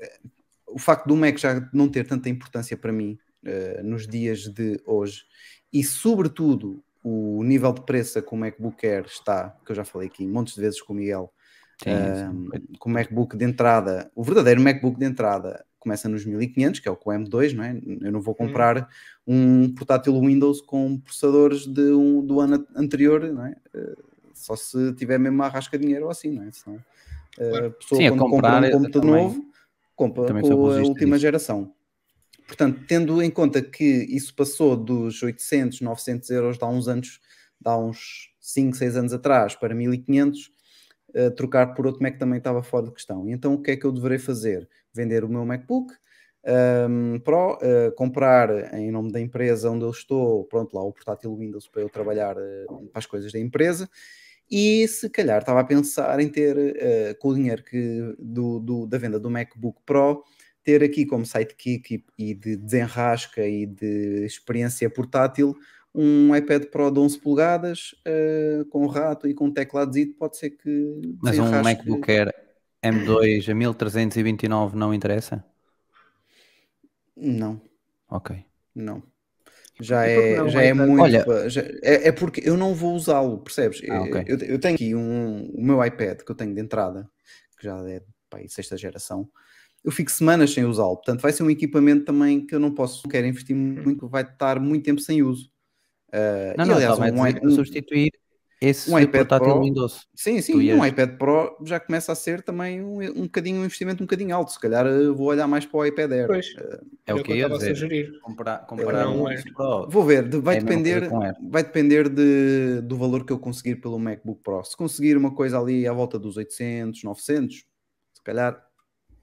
eh, o facto do Mac já não ter tanta importância para mim eh, nos dias de hoje e, sobretudo, o nível de preço que o MacBook Air está, que eu já falei aqui montes de vezes com o Miguel, um, sim. com o MacBook de entrada, o verdadeiro MacBook de entrada começa nos 1500, que é o com M2, não é? Eu não vou comprar um portátil Windows com processadores de um, do ano anterior, não é? Eh, Só se tiver mesmo a arrasca dinheiro ou assim, não é? Senão, eh, Claro. a pessoa Sim, quando comprar, compra um computador também- novo, compra também com a última disso. geração. Portanto, tendo em conta que isso passou dos 800, 900 euros de há uns anos, de há uns 5, 6 anos atrás, para 1500, trocar por outro Mac também estava fora de questão. Então o que é que eu deverei fazer? Vender o meu MacBook ehm, Pro, eh, comprar em nome da empresa onde eu estou, pronto, lá o portátil Windows para eu trabalhar eh, para as coisas da empresa. E se calhar estava a pensar em ter, eh, com o dinheiro que, do, do- da venda do MacBook Pro, ter aqui como sidekick e, e de desenrasca e de experiência portátil um iPad Pro de 11 polegadas eh, com rato e com teclado pode ser que Mas um MacBook Air M2 a 1329 não interessa? não, Ok. não já é, não já é muito Olha- pa- já- é, é porque eu não vou usá-lo, percebes? Ah, ok. eu, eu tenho aqui um, o meu iPad que eu tenho de entrada que já é pá, aí, sexta geração eu fico semanas sem usá-lo, portanto vai ser um equipamento também que eu não posso, não quero investir muito, vai estar muito tempo sem uso Eh, Não, e, não, aliás, a um, um- substituir esse um iPad portátil Pro- Windows. Sim, sim, ias- um iPad Pro já começa a ser também um, um bocadinho um investimento um bocadinho alto. Se calhar eh, vou olhar mais para o iPad Air. Pois, Eh, É o que eu ia estava a dizer. sugerir. Comparar, comparar não um é. Pro. vou ver, de- vai É depender, Air. vai depender de, do valor que eu conseguir pelo MacBook Pro. Se conseguir uma coisa ali à volta dos 800, 900, se calhar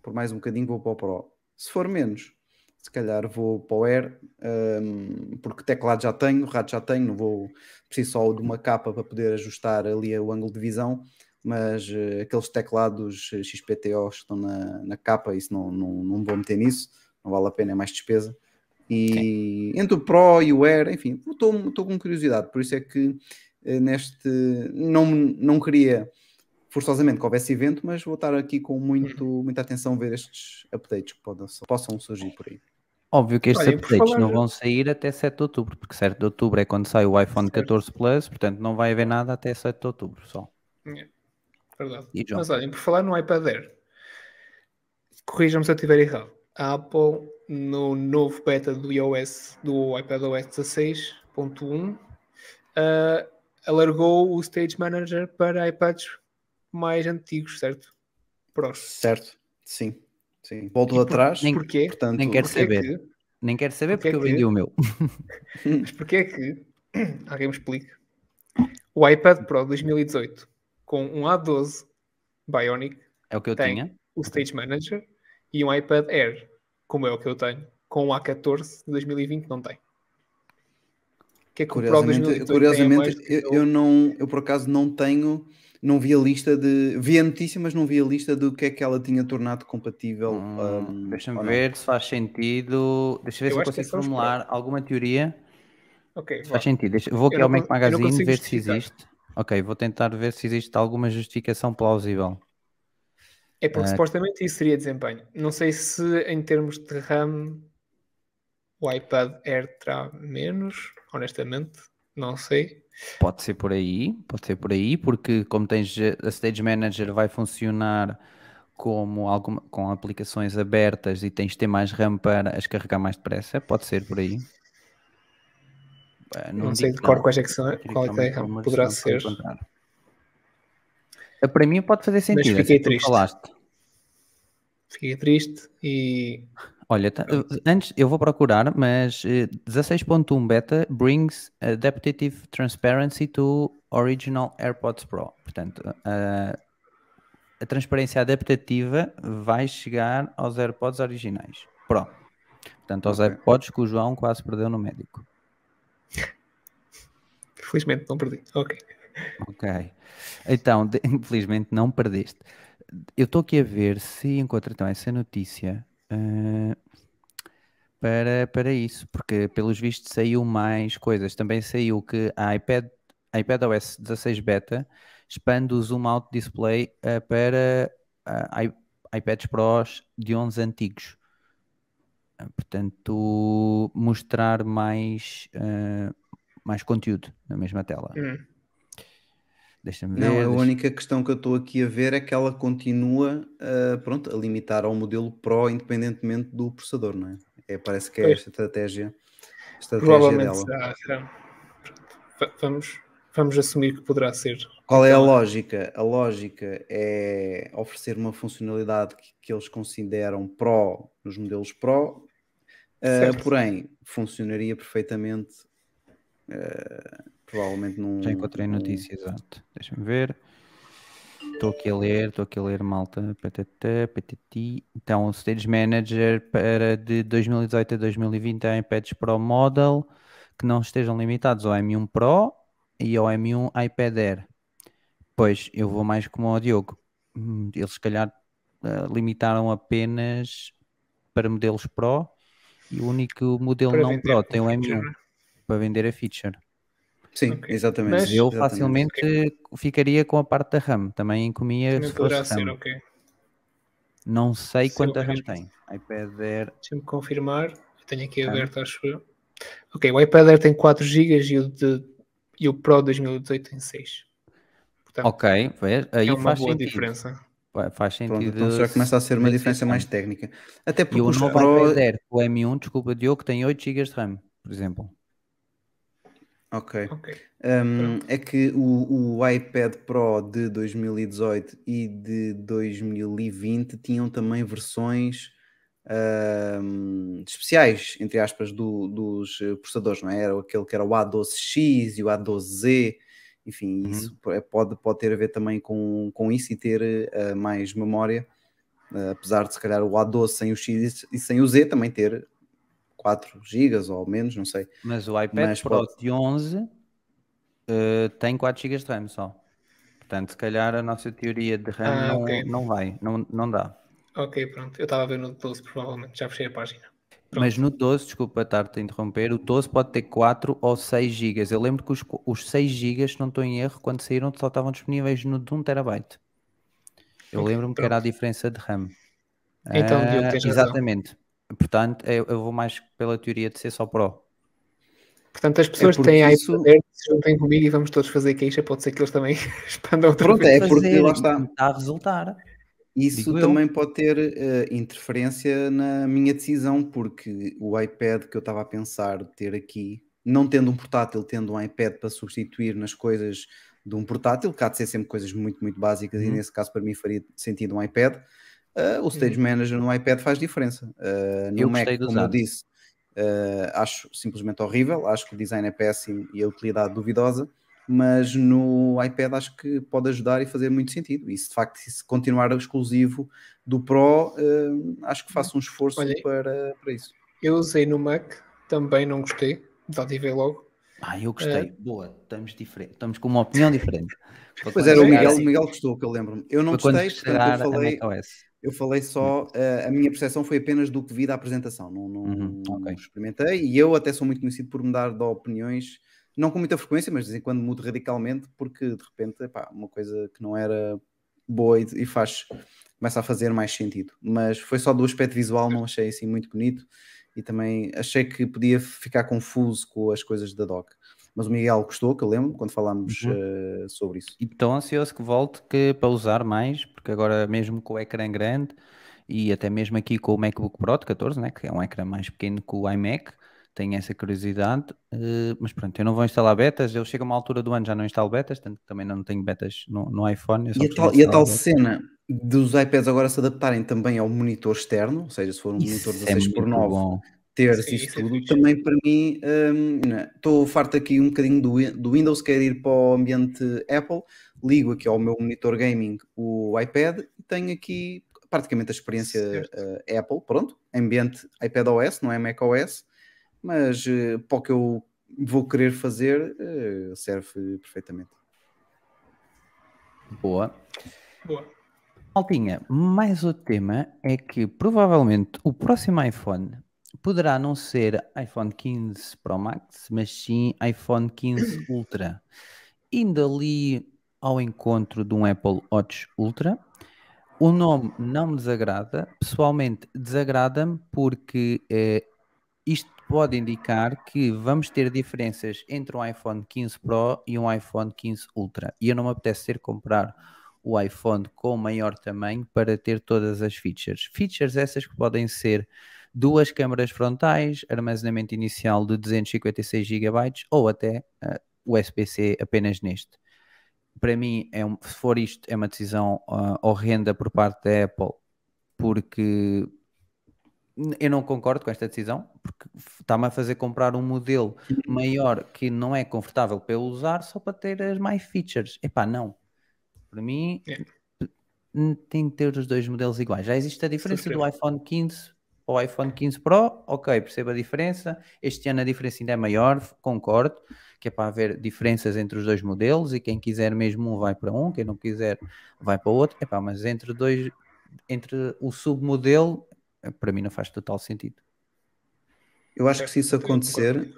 por mais um bocadinho vou para o Pro. Se for menos, se calhar vou para o Air, ehm, porque teclado já tenho, rato já tenho, não vou preciso só de uma capa para poder ajustar ali o ângulo de visão, mas eh, aqueles teclados eh, XPTOs que estão na, na capa, isso não, não, não vou meter nisso, não vale a pena, é mais despesa. E entre o Pro e o Air, enfim, estou com curiosidade, por isso é que eh, neste não, não queria forçosamente que houvesse evento, mas vou estar aqui com muito, muita atenção a ver estes updates que podam, possam surgir por aí. Óbvio que estes Olha, updates falar- não vão sair até 7 de outubro, porque 7 de outubro é quando sai o iPhone Certo. 14 Plus, portanto não vai haver nada até 7 de outubro só. Verdade. E John? Mas olhem, por falar no iPad Air, corrijam-me se eu estiver errado. A Apple, no novo beta do iOS, do iPadOS 16.1, ah, alargou o Stage Manager para iPads mais antigos, certo? Pros. Certo? Sim. Sim. Volto por- atrás. nem- Porquê? portanto, nem quero Porquê saber. que- Nem quero saber Porque porque, é eu que- vendi o meu. Mas porquê é que, alguém me explique, o iPad Pro 2018 com um A12 Bionic É o que eu Tem. tinha. o Stage Manager e um iPad Air, como é o que eu tenho, com o A14 de 2020 não tem. O que é que o Pro Curiosamente, 2018 curiosamente eu, eu não, eu por acaso não tenho, não vi a lista de, vi a notícia, mas não vi a lista do que é que ela tinha tornado compatível. Hum, um, Deixa-me não. ver se faz sentido. Deixa eu ver Eu se eu é consigo formular alguma teoria. Ok, Se faz sentido. Deixa- vou aqui ao Mac Magazine ver se existe. Ok, vou tentar ver se existe alguma justificação plausível. É porque Ah. supostamente isso seria desempenho. Não sei se em termos de RAM o iPad Air terá menos, honestamente, não sei. Pode ser por aí, pode ser por aí, porque como tens a Stage Manager vai funcionar como alguma, com aplicações abertas e tens de ter mais RAM para as carregar mais depressa, pode ser por aí. Eh, Não, sei digo de cor não. quais é que são, qual é que é a realmente RAM. Poderá ser. Eh, Para mim pode fazer sentido, fiquei assim que tu triste. falaste. Fiquei triste e Olha, tá- antes eu vou procurar, mas eh, 16.1 beta brings adaptive transparency to original AirPods Pro. Portanto, a, a transparência adaptativa vai chegar aos AirPods originais Pro. Portanto, aos Ok. AirPods que o João quase perdeu no médico. felizmente não perdi. Ok. Ok. Então, de- infelizmente não perdeste. Eu estou aqui a ver se encontro então essa notícia eh, para, para isso, porque pelos vistos saiu mais coisas. Também saiu que a iPad, a iPadOS 16 Beta expande o Zoom Out Display eh, para i- iPads Pros de 11 antigos. Portanto, mostrar mais, mais conteúdo na mesma tela. Hum. Deixa-me ver. Não, a deixa- única questão que eu estou aqui a ver é que ela continua ah, pronto, a limitar ao modelo Pro independentemente do processador, não é? É, parece que é a Pois. estratégia, a estratégia Provavelmente dela. será. será. Vamos, vamos assumir que poderá ser. Qual é a lógica? A lógica é oferecer uma funcionalidade que, que eles consideram Pro nos modelos Pro, ah, Certo. porém funcionaria perfeitamente, provavelmente num. Já encontrei num- notícia, exato. Deixa-me ver. Estou aqui a ler, estou aqui a ler, malta. Patata, patati. Então, o Stage Manager para de 2018 a 2020 em iPads Pro Model que não estejam limitados ao M1 Pro e ao M1 iPad Air. Pois, eu vou mais como ao Diogo. Hum, Eles, se calhar, eh, limitaram apenas para modelos Pro e o único modelo Para não Pro com tem o feature, M1 né? Para vender a feature. Sim, Ok. exatamente. Mas Eu exatamente. facilmente ficaria com a parte da RAM. Também comia Também se poderá fosse ser, RAM. ok. Não sei Sim, quanta. RAM tem. iPad Air. Deixa-me confirmar. Eu tenho aqui Ok. aberto, acho eu. Ok, o iPad Air tem 4 GB e o, de, e o Pro 2018 tem 6. Portanto, Ok, vê, aí é uma faz boa sentido. diferença. Fa- Faz sentido. Pronto, então já começa a ser uma diferença mais técnica. Até E porque o os novo Pro. iPad Air, o M1, desculpa, Diogo, tem 8 GB de RAM, por exemplo. Ok. Ok. Um, é que o, o iPad Pro de 2018 e de 2020 tinham também versões um, especiais, entre aspas, do- dos eh, processadores, não é? Era aquele que era o A12X e o A12Z, enfim, Uhum. isso p- pode, pode ter a ver também com, com isso e ter eh, mais memória, eh, apesar de se calhar o A12 sem o X e sem o Z também ter 4 GB ou menos, não sei. Mas o iPad Mas Pro pode- de 11 eh, tem 4 GB de RAM só. Portanto, se calhar a nossa teoria de RAM Ah, não, ok. não vai, não, não dá. Ok, pronto. Eu estava a ver no 12, provavelmente. Já fechei a página. Pronto. Mas no 12, desculpa estar-te a interromper, o 12 pode ter 4 ou 6 GB. Eu lembro que os, os 6 GB, se não estou em erro, quando saíram só estavam disponíveis no de 1 terabyte. Eu Ok, lembro-me que era a diferença de RAM. Então, Ah, Diogo, tens razão. Portanto, eu, eu vou mais pela teoria de ser só Pro. Portanto, as pessoas que porque têm isso- iPad se juntem comigo e vamos todos fazer queixa. Pode ser que eles também expandam outra Pronto, vez. é porque lá está. Está a resultar. Isso Digo eu. também pode ter eh, interferência na minha decisão, porque o iPad que eu estava a pensar ter aqui, não tendo um portátil, tendo um iPad para substituir nas coisas de um portátil, que há de ser sempre coisas muito, muito básicas, e Uhum. nesse caso para mim faria sentido um iPad. Eh, o Stage Manager no iPad faz diferença. Eh, no Eu Mac, gostei de como eu usar. disse, Uh, acho simplesmente horrível, acho que o design é péssimo e a utilidade duvidosa, mas no iPad acho que pode ajudar e fazer muito sentido. E se de facto se continuar exclusivo do Pro, uh, acho que faço um esforço Olha, para, para isso. Eu usei no Mac, também não gostei, já tive logo. Ah, eu gostei. Boa, estamos diferentes. Estamos com uma opinião diferente. Pois era, o Miguel, o Miguel gostou, que eu lembro-me. Eu não foi gostei, portanto eu falei. Eu falei só, uh, a minha percepção foi apenas do que vi da apresentação, não, não, Uhum, não ok. experimentei e eu até sou muito conhecido por mudar de opiniões, não com muita frequência, mas de vez em quando mudo radicalmente, porque de repente, epá, uma coisa que não era boa e, e faz, começa a fazer mais sentido. Mas foi só do aspecto visual, não achei assim muito bonito e também achei que podia ficar confuso com as coisas da dock. Mas o Miguel gostou, que eu lembro, quando falámos Uhum. uh, sobre isso. E estou ansioso que volte que, para usar mais, porque agora mesmo com o ecrã grande e até mesmo aqui com o MacBook Pro de 14, né, que é um ecrã mais pequeno que o iMac, tenho essa curiosidade, eh, mas pronto, eu não vou instalar betas, eu chego a uma altura do ano já não instalo betas, tanto que também não tenho betas no, no iPhone. E a tal, e a tal cena dos iPads agora se adaptarem também ao monitor externo, ou seja, se for um monitor Isso é 16 por muito 9 bom. Ter Sim, isso é tudo, fixe. também para mim hum, né, estou farto aqui um bocadinho do, do Windows, quero ir para o ambiente Apple, ligo aqui ao meu monitor gaming o iPad e tenho aqui praticamente a experiência eh, Apple, pronto, ambiente iPad OS, não é Mac OS, mas eh, para o que eu vou querer fazer eh, serve perfeitamente. Boa. Boa. Maltinha, mais outro tema é que provavelmente o próximo iPhone poderá não ser iPhone 15 Pro Max, mas sim iPhone 15 Ultra. Indo ali ao encontro de um Apple Watch Ultra, o nome não me desagrada, pessoalmente desagrada-me porque eh, isto pode indicar que vamos ter diferenças entre um iPhone 15 Pro e um iPhone 15 Ultra. E eu não me apetece ter comprar o iPhone com maior tamanho para ter todas as features. Features essas que podem ser duas câmaras frontais, armazenamento inicial de 256 GB ou até uh, USB-C apenas neste. Para mim, é um, se for isto, é uma decisão uh, horrenda por parte da Apple, porque eu não concordo com esta decisão, porque está-me a fazer comprar um modelo maior que não é confortável para eu usar só para ter as mais features. Epá, não. Para mim, É. tem que ter os dois modelos iguais. Já existe a diferença do iPhone 15 ao iPhone 15 Pro, ok, percebo a diferença. Este ano a diferença ainda é maior, concordo, que é para haver diferenças entre os dois modelos e quem quiser mesmo um vai para um, quem não quiser vai para o outro. Epá, mas entre dois, entre o submodelo, para mim não faz total sentido. Eu acho que se isso acontecer,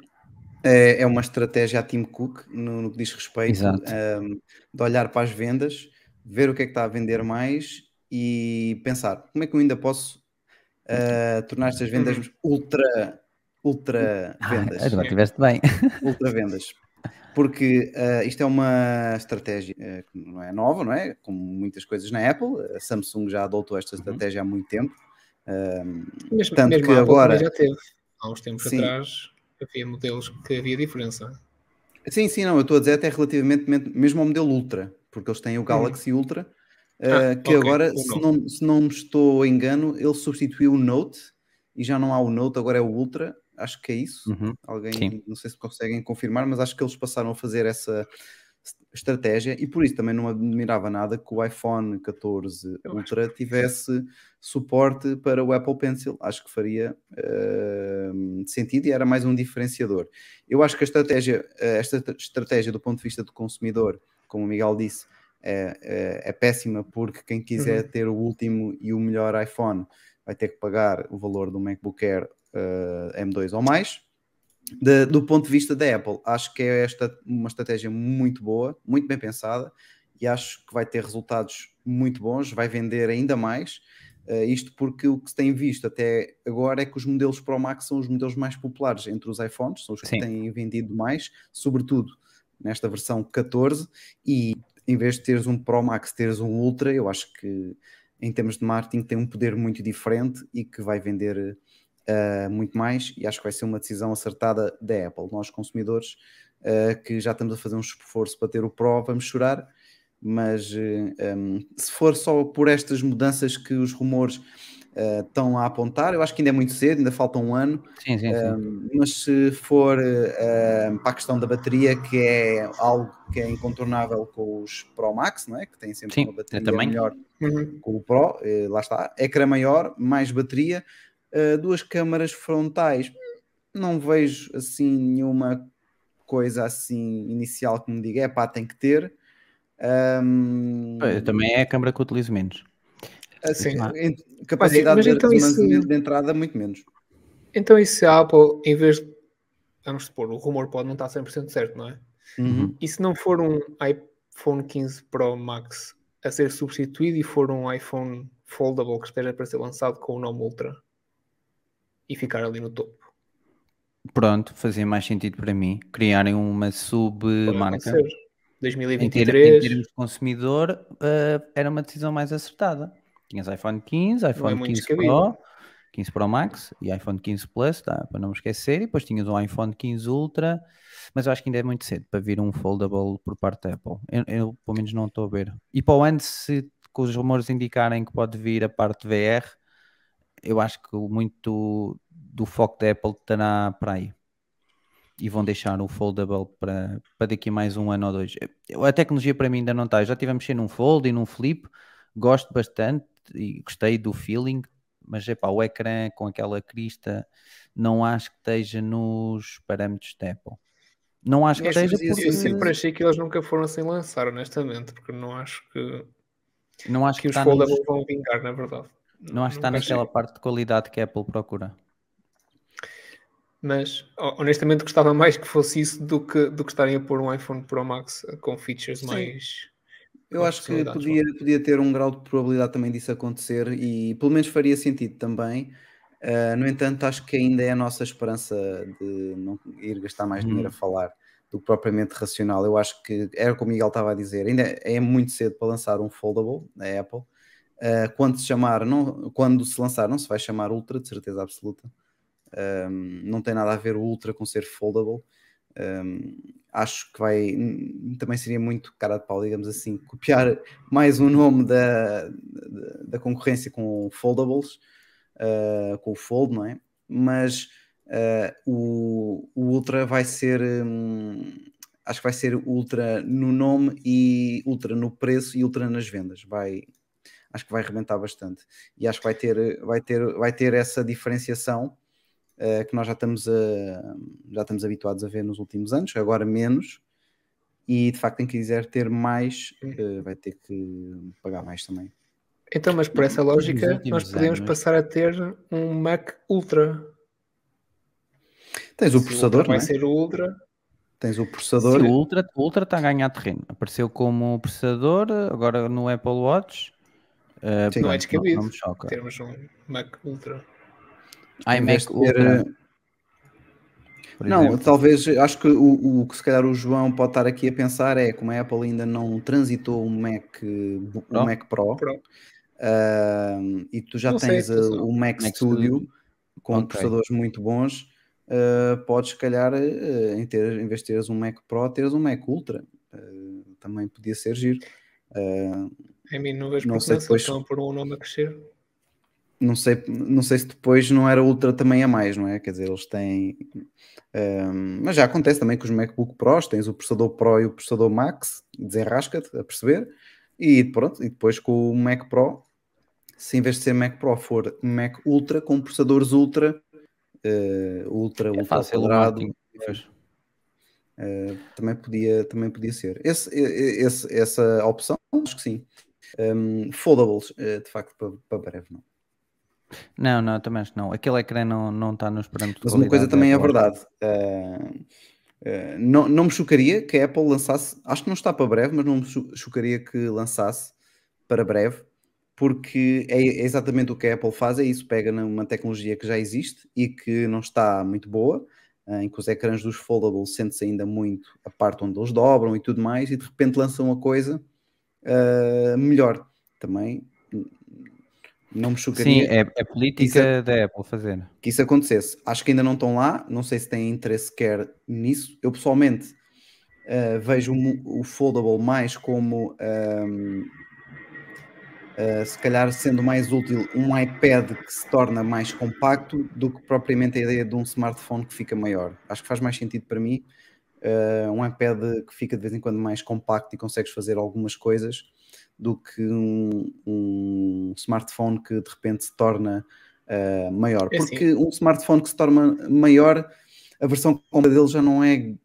é, é uma estratégia a Tim Cook no, no que diz respeito um, de olhar para as vendas, ver o que é que está a vender mais e pensar como é que eu ainda posso uh, tornar estas vendas Uhum. ultra, ultra vendas. Ah, agora tiveste bem. ultra vendas. Porque uh, isto é uma estratégia uh, que não é nova, não é? Como muitas coisas na Apple, a Samsung já adotou esta Uhum. estratégia há muito tempo. Um, Mesmo, Tanto mesmo que a Apple agora- já teve. Há uns tempos Sim. atrás havia modelos que havia diferença. Sim, sim, não, eu estou a dizer até relativamente mesmo ao modelo Ultra, porque eles têm o Galaxy Ultra, Hum. Ah, uh, que ok, agora, se não, se não me estou engano, ele substituiu o Note e já não há o Note, agora é o Ultra, acho que é isso. Uhum. Alguém, Sim. não sei se conseguem confirmar, mas acho que eles passaram a fazer essa estratégia e por isso também não admirava nada que o iPhone 14 Eu acho Ultra tivesse suporte para o Apple Pencil. Acho que faria uh, sentido e era mais um diferenciador. Eu acho que a estratégia, eh, esta estratégia do ponto de vista do consumidor, como o Miguel disse, é, é, é péssima porque quem quiser Uhum. ter o último e o melhor iPhone vai ter que pagar o valor do MacBook Air uh, M2 ou mais. De, do ponto de vista da Apple, acho que é esta uma estratégia muito boa, muito bem pensada e acho que vai ter resultados muito bons, vai vender ainda mais. Uh, isto porque o que se tem visto até agora é que os modelos Pro Max são os modelos mais populares entre os iPhones, são os que Sim. têm vendido mais, sobretudo nesta versão 14. E em vez de teres um Pro Max, teres um Ultra, eu acho que em termos de marketing tem um poder muito diferente e que vai vender uh, muito mais. E acho que vai ser uma decisão acertada da Apple. Nós, consumidores, uh, que já estamos a fazer um esforço para ter o Pro, vamos chorar mas um, se for só por estas mudanças que os rumores uh, estão a apontar. Eu acho que ainda é muito cedo, ainda falta um ano, Sim, sim, sim. um, mas se for uh, para a questão da bateria, que é algo que é incontornável com os Pro Max, não é? que têm sempre Sim, uma bateria também. melhor Uhum. com o Pro, eh, lá está, ecrã maior, mais bateria, eh, duas câmaras frontais, não vejo assim nenhuma coisa assim inicial que me diga, é pá, tem que ter. Eu também é a câmara que utilizo menos. Assim, em- capacidade mas de então isso- armazenamento de entrada, muito menos. Então, e se a Apple, em vez de. Vamos supor, o rumor pode não estar 100% certo, não é? Uhum. E se não for um iPhone 15 Pro Max a ser substituído e for um iPhone foldable que esteja para ser lançado com o nome Ultra e ficar ali no topo? Pronto, fazia mais sentido para mim criarem uma submarca. acontecer. Em, ter- em 2023 termos de consumidor, eh, era uma decisão mais acertada. Tinhas iPhone 15, iPhone muito 15 descabido. Pro, 15 Pro Max e iPhone 15 Plus, tá, para não me esquecer, e depois tinhas um iPhone 15 Ultra, mas eu acho que ainda é muito cedo para vir um foldable por parte da Apple. Eu, eu, pelo menos não estou a ver. E para o ano, se com os rumores indicarem que pode vir a parte VR, eu acho que muito do foco da Apple estará para aí. E vão deixar o foldable para, para daqui a mais um ano ou dois. A tecnologia para mim ainda não está. Já estive a mexer num fold e num flip, gosto bastante e gostei do feeling, mas epá, o ecrã com aquela crista não acho que esteja nos parâmetros da Apple. Não acho que esteja porque Eu sempre achei que eles nunca foram sem lançar, honestamente, porque não acho que, não acho que que, os está, nos- foldables vão vingar, na verdade. não acho que está naquela achei. parte de qualidade que a Apple procura. Mas ho- honestamente gostava mais que fosse isso do que, do que estarem a pôr um iPhone Pro Max com features Sim. mais. Eu acho que podia, podia ter um grau de probabilidade também disso acontecer e pelo menos faria sentido também. Uh, no entanto, acho que ainda é a nossa esperança de não ir gastar mais dinheiro a falar do que propriamente racional. Eu acho que era como o Miguel estava a dizer, ainda é muito cedo para lançar um foldable na Apple. Uh, quando se chamar, não, quando se lançar, não se vai chamar Ultra, de certeza absoluta. Um, não tem nada a ver o Ultra com ser foldable. Um, acho que vai hum, também seria muito cara de pau, digamos assim, copiar mais um nome da, da, concorrência com foldables, uh, com o Fold, não é? Mas uh, o, o Ultra vai ser, hum, acho que vai ser Ultra no nome e Ultra no preço e Ultra nas vendas. Vai, acho que vai arrebentar bastante e acho que vai ter, vai ter, vai ter essa diferenciação uh, que nós já estamos, a, já estamos habituados a ver nos últimos anos, agora menos. E de facto, quem quiser ter mais, uh, vai ter que pagar mais também. Então, mas por essa lógica, nós podemos anos. passar a ter um Mac Ultra. Tens Se o processador, Ultra vai não é? ser o Ultra. tens o processador. Sim, o Ultra, o Ultra está a ganhar terreno. Apareceu como processador, agora no Apple Watch. Uh, Sim. Não é pronto, descabido. Não, me choca. Termos um Mac Ultra. Em iMac ter, Ultra, uh, por Não, exemplo. talvez, acho que o, o que se calhar o João pode estar aqui a pensar é como a Apple ainda não transitou o Mac, o Pro? Mac Pro, Pro. ah, e tu já Não sei, tens ah, atenção. o Mac, Mac Studio, Studio. com Ok. processadores muito bons, ah, podes se calhar, ah, em, ter, em vez de teres um Mac Pro, teres um Mac Ultra. Também podia ser giro. Ah, A mim não vejo Não sei depois- estão a pôr um nome a crescer. Não sei, não sei se depois não era Ultra também a mais, não é? Quer dizer, eles têm. Ahm, mas já acontece também com os MacBook Pros, tens o processador Pro e o processador Max, desenrasca-te a perceber, e pronto, e depois com o Mac Pro, se em vez de ser Mac Pro for Mac Ultra, com processadores Ultra, eh, Ultra, É Ultra fácil o quadrado, marketing. Pois. eh, também, podia, também podia ser. Esse, esse- essa opção, acho que sim. Ahm, foldables, eh, de facto, para, para breve, não. Não, não, também acho que não. Aquele ecrã não, não está nos parâmetros Mas uma coisa também é verdade. uh, uh, não, não me chocaria que a Apple lançasse, acho que não está para breve, mas não me cho- chocaria que lançasse para breve, porque é, é exatamente o que a Apple faz, é isso, pega numa tecnologia que já existe e que não está muito boa, uh, em que os ecrãs dos foldables sente-se ainda muito a parte onde eles dobram e tudo mais, e de repente lançam uma coisa melhor. Também não me Sim, chocaria é, é política Isso da Apple fazer. que isso acontecesse. Acho que ainda não estão lá, não sei se têm interesse sequer nisso. Eu pessoalmente eh, vejo o, o foldable mais como ehm, Uh, se calhar sendo mais útil um iPad que se torna mais compacto do que propriamente a ideia de um smartphone que fica maior. Acho que faz mais sentido para mim uh, um iPad que fica de vez em quando mais compacto e consegues fazer algumas coisas do que um, um smartphone que de repente se torna uh, maior. É Porque assim. um smartphone que se torna maior, a versão completa dele já não é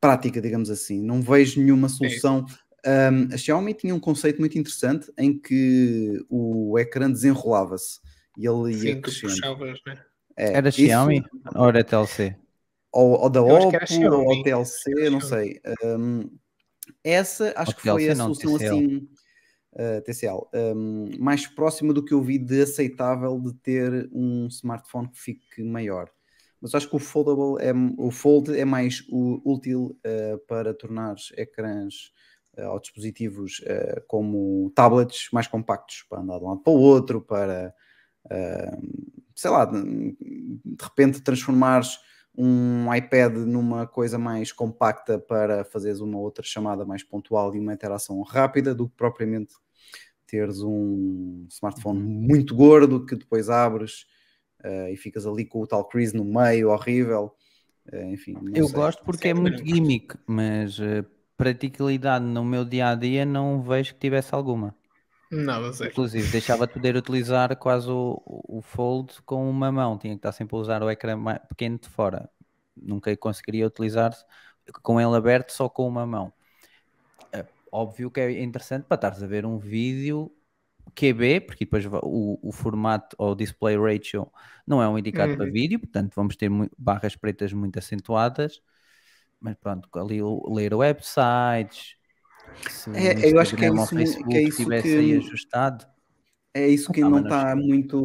prática, digamos assim. Não vejo nenhuma solução um, a Xiaomi tinha um conceito muito interessante em que o ecrã desenrolava-se e ele ia Sim, tu crescendo. puxavas, né? É, Era isso- Xiaomi ou era TLC? ou, ou da Eu Oppo, ou TLC, não sei. Um, essa acho que foi TLC a solução assim, uh, TCL, um, mais próxima do que eu vi de aceitável de ter um smartphone que fique maior. Mas acho que o foldable é, o fold é mais útil uh, para tornar ecrãs uh, ou dispositivos como tablets mais compactos para andar de um lado para o outro, para uh, sei lá, de repente transformares um iPad numa coisa mais compacta para fazeres uma outra chamada mais pontual e uma interação rápida do que propriamente teres um smartphone muito gordo que depois abres uh, e ficas ali com o tal crease no meio, horrível. Uh, enfim, Eu sei. gosto porque é muito gimmick, mas eh, praticabilidade no meu dia a dia não vejo que tivesse alguma. Nada, zero. Inclusive, deixava de poder utilizar quase o, o Fold com uma mão, tinha que estar sempre a usar o ecrã pequeno de fora. Nunca conseguiria utilizar com ele aberto só com uma mão. É óbvio que é interessante para estares a ver um vídeo QB, porque depois o, o formato ou o display ratio não é um indicado para Uhum. vídeo, portanto vamos ter barras pretas muito acentuadas. Mas pronto, ali ler websites, se o É, eu acho que é isso mu- que é Facebook isso que- ajustado, É isso que Ah, não está muito,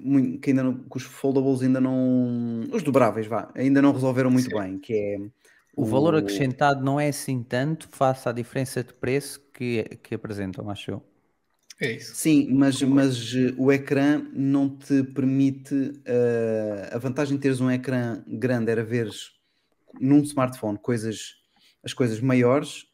muito que ainda não, que os foldables ainda não os dobráveis vá, ainda não resolveram muito Sim. bem, que é o valor acrescentado não é assim tanto face à diferença de preço que, que apresentam, acho eu. É isso. Sim, mas, mas eh, o ecrã não te permite. eh, a vantagem de teres um ecrã grande era veres num smartphone coisas, as coisas maiores,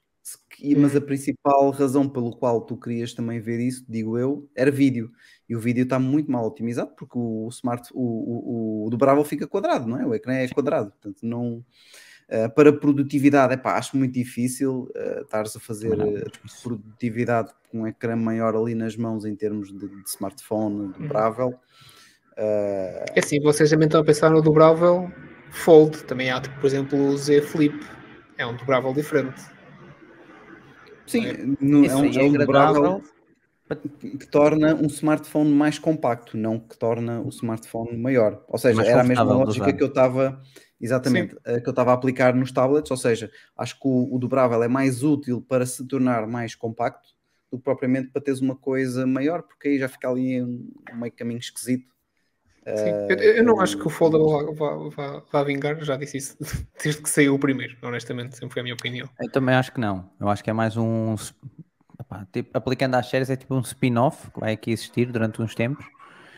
e- mas a principal razão pelo qual tu querias também ver isso, digo eu, era vídeo. E o vídeo está muito mal otimizado porque o smart, o, o, o dobrável fica quadrado, não é? O ecrã é quadrado, portanto não. eh, para produtividade, epá, acho muito difícil eh, estares a fazer difícil. produtividade com um ecrã maior ali nas mãos em termos de, de smartphone dobrável. Eh, É assim, vocês também estão a pensar no dobrável Fold. Também há, tipo, por exemplo, o Z Flip. É um dobrável diferente. Sim, no- é um, é um dobrável agradável. que torna um smartphone mais compacto, não que torna o smartphone maior. Ou seja, Mais era a mesma lógica que eu estava exatamente eh, que eu estava a aplicar nos tablets, ou seja, acho que o, o dobrável é mais útil para se tornar mais compacto do que propriamente para teres uma coisa maior, porque aí já fica ali um meio caminho esquisito. Sim. Eu, eu não acho que o Foldable vá, vá, vá, vingar, já disse isso desde que saiu o primeiro, honestamente, sempre foi a minha opinião. Eu também acho que não. Eu acho que é mais um. epá, tipo, aplicando às séries, é tipo um spin-off que vai aqui existir durante uns tempos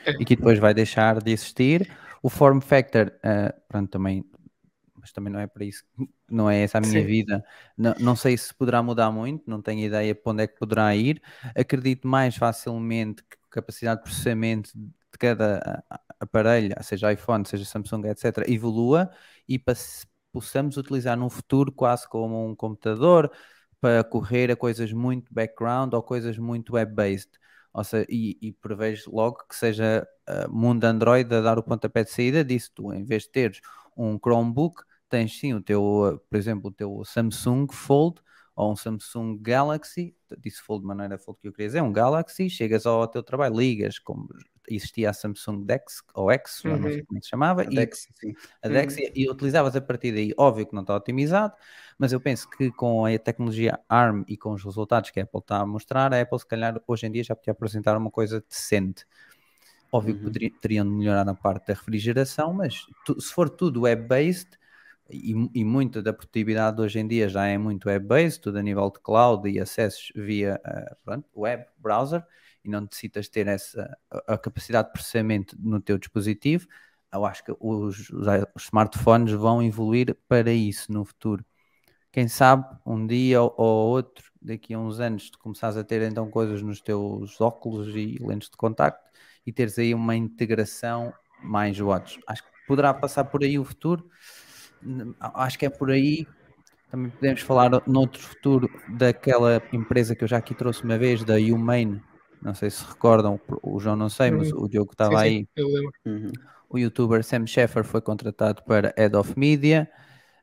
É. e que depois vai deixar de existir. O form factor, eh, pronto, também. Mas também não é para isso, não é essa a minha Sim. vida. Não, não sei se poderá mudar muito, não tenho ideia para onde é que poderá ir. Acredito mais facilmente que capacidade de processamento de cada aparelho, seja iPhone, seja Samsung, etc., evolua e possamos utilizar num futuro quase como um computador para correr a coisas muito background ou coisas muito web-based. Ou seja, e, e prevejo logo que seja uh, mundo Android a dar o pontapé de saída disso. Tu, em vez de teres um Chromebook, tens sim o teu, uh, por exemplo, o teu Samsung Fold ou um Samsung Galaxy, disse mas não era Fold que eu queria dizer, um Galaxy, chegas ao teu trabalho, ligas, como existia a Samsung Dex ou X, já não sei Uhum. como é que se chamava, a e Dex, sim. a Dex e, e utilizavas a partir daí. Óbvio que não está otimizado, mas eu penso que com a tecnologia ARM e com os resultados que a Apple está a mostrar, a Apple se calhar hoje em dia já podia apresentar uma coisa decente. Óbvio que Uhum. poderia, teriam de melhorar na parte da refrigeração, mas tu- se for tudo web-based, e, e muita da produtividade hoje em dia já é muito web-based, tudo a nível de cloud e acessos via eh, pronto, web, browser, e não necessitas ter essa a, capacidade de processamento no teu dispositivo, eu acho que os, os os smartphones vão evoluir para isso no futuro. quem sabe um dia ou, ou outro, daqui a uns anos, tu começares a ter então coisas nos teus óculos e lentes de contacto e teres aí uma integração mais watch. Acho que poderá passar por aí o futuro. Acho que é por aí. Também podemos falar noutro futuro daquela empresa que eu já aqui trouxe uma vez, da Humane. Não sei se recordam, o João não sei, mas o Diogo estava Sim, sim, aí eu lembro. Uhum. o youtuber Sam Sheffer foi contratado para Head of Media.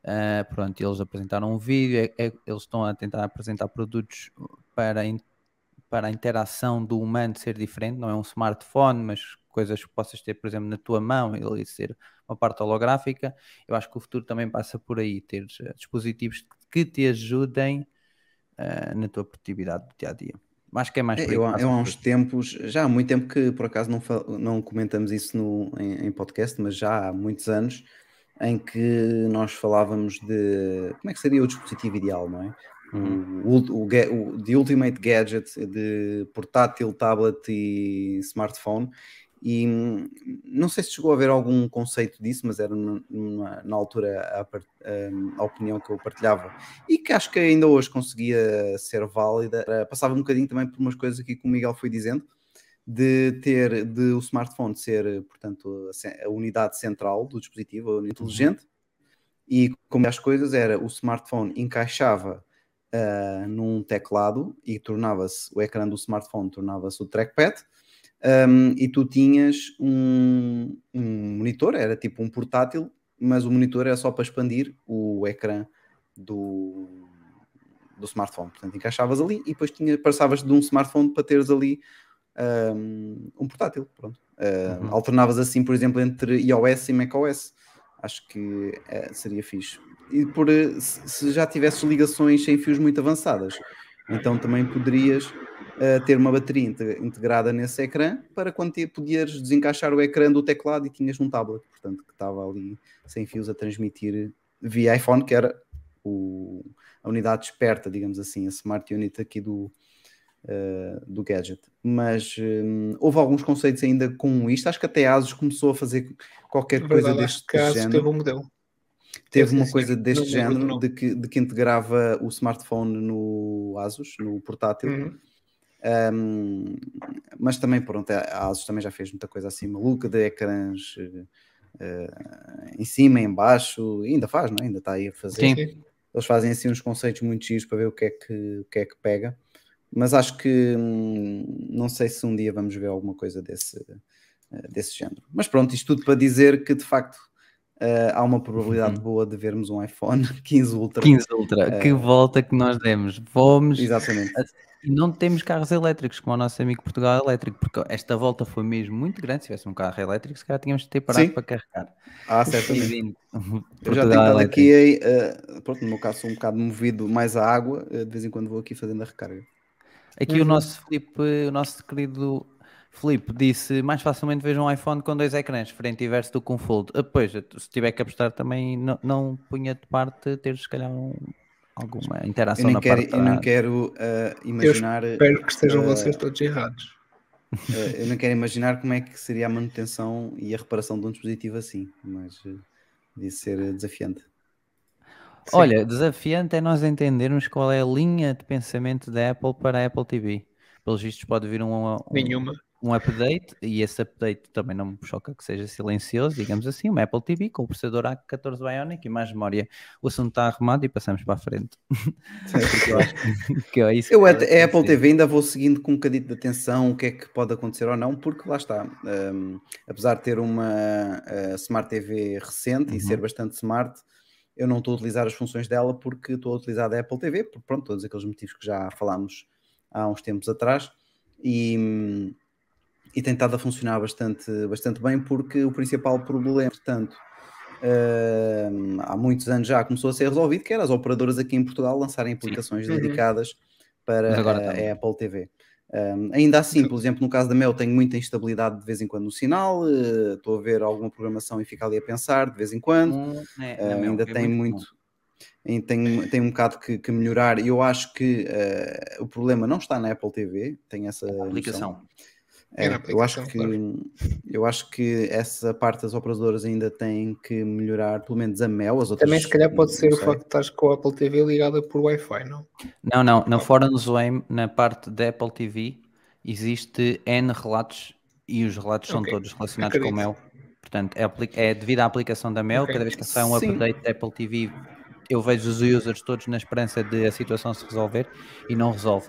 Ah, pronto, eles apresentaram um vídeo. é- é- eles estão a tentar apresentar produtos para, in- para a interação do humano ser diferente. Não é um smartphone, mas coisas que possas ter, por exemplo, na tua mão, ele ser uma parte holográfica. Eu acho que o futuro também passa por aí, ter eh, dispositivos que te ajudem ah, na tua produtividade do dia a dia. Acho que é mais É, eu, eu há uns tempos, já há muito tempo que por acaso não, não comentamos isso no, em, em podcast, mas já há muitos anos em que nós falávamos de como é que seria o dispositivo ideal, não é? Uhum. O, o, o, ga- o The Ultimate Gadget de portátil, tablet e smartphone. E hum, não sei se chegou a haver algum conceito disso, mas era na, na- altura a, par- hum, a opinião que eu partilhava e que acho que ainda hoje conseguia ser válida. Passava um bocadinho também por umas coisas aqui que o Miguel foi dizendo, de ter de o smartphone ser, portanto, a, a unidade central do dispositivo, a unidade inteligente, e como as coisas era o smartphone encaixava ah, num teclado e tornava-se o ecrã do smartphone tornava-se o trackpad. Um, e tu tinhas um, um monitor, era tipo um portátil, mas o monitor era só para expandir o ecrã do, do smartphone. Portanto, encaixavas ali e depois tinha, passavas de um smartphone para teres ali um, um portátil. Pronto. Uh, Uhum. Alternavas assim, por exemplo, entre iOS e macOS. Acho que eh, seria fixe. E por, eh, se se já tivesses ligações sem fios muito avançadas, então também poderias eh, ter uma bateria inte- integrada nesse ecrã para quando te, podias desencaixar o ecrã do teclado e tinhas um tablet, portanto, que estava ali sem fios a transmitir via iPhone, que era o, a unidade esperta, digamos assim, a Smart Unit aqui do, eh, do gadget. Mas hum, houve alguns conceitos ainda com isto. Acho que até a Asus começou a fazer qualquer coisa Verdade, acho deste que a Asus género teve um modelo. Teve uma coisa deste Não género nome. de que, de que integrava o smartphone no Asus, no portátil. Uhum. Um, mas também, pronto, a Asus também já fez muita coisa assim maluca de ecrãs eh, em cima, em baixo, ainda faz, não é? Ainda está aí a fazer. Sim. Sim. Eles fazem assim uns conceitos muito giros para ver o que é que, o que, é que pega. Mas acho que hum, não sei se um dia vamos ver alguma coisa desse, eh, desse género. Mas pronto, isto tudo para dizer que de facto eh, há uma probabilidade Uhum. boa de vermos um iPhone 15 Ultra. 15 Ultra, que volta que nós demos. Fomos Exatamente. e não temos carros elétricos, como o nosso amigo Portugal Elétrico, porque esta volta foi mesmo muito grande. Se tivesse um carro elétrico, se calhar tínhamos de ter parado Sim. para carregar. Ah, certamente. vindo. Eu já tenho estado aqui, eh, pronto, no meu caso sou um bocado movido mais à água, de vez em quando vou aqui fazendo a recarga. Aqui o nosso Filipe, o nosso querido Filipe disse mais facilmente vejo um iPhone com dois ecrãs, frente e verso do que um Fold. Ah, Pois, se tiver que apostar também não, não punha de parte ter se calhar um- alguma Eu interação nem na quero, parte eu da- quero eh, imaginar, eh, Espero que estejam eh, vocês todos errados. eh, eu não quero imaginar como é que seria a manutenção e a reparação de um dispositivo assim, mas devia ser desafiante. Sim. Olha, desafiante é nós entendermos qual é a linha de pensamento da Apple para a Apple TV. Pelos vistos pode vir um, um, Nenhuma. Um update e esse update também não me choca que seja silencioso, digamos assim, uma Apple TV com o processador A14 Bionic e mais memória. O assunto está arrumado e passamos para a frente. Eu acho que- é isso Eu vai a Apple. TV ainda vou seguindo com um bocadinho de atenção o que é que pode acontecer ou não, porque lá está, hum, apesar de ter uma eh, Smart TV recente e Uhum. ser bastante smart, eu não estou a utilizar as funções dela porque estou a utilizar a Apple TV, por pronto, todos aqueles motivos que já falámos há uns tempos atrás, e, hum, e tem estado a funcionar bastante, bastante bem, porque o principal problema, portanto, hum, há muitos anos já começou a ser resolvido, que era as operadoras aqui em Portugal lançarem aplicações Uhum. dedicadas para a, Apple TV. Um, ainda assim, por exemplo, no caso da Mel, tenho muita instabilidade de vez em quando no sinal, eh, estou a ver alguma programação e fico ali a pensar de vez em quando. Um, é, Uh, ainda é tem muito, ainda tem, tem um bocado que, que melhorar. E eu acho que uh, o problema não está na Apple TV, tem essa noção. aplicação. É, É eu acho que eu acho que essa parte das operadoras ainda tem que melhorar, pelo menos a Mel, as outras. Também se calhar pode ser o facto de estás com a Apple TV ligada por Wi-Fi, não? Não, não, na Forum Zoom, na parte da Apple TV, existe N relatos e os relatos são Ok, todos relacionados com o. Mel. Portanto, é, é devido à aplicação da Mel, Ok. cada vez que sai um Sim. update da Apple TV, eu vejo os users todos na esperança de a situação se resolver e não resolve.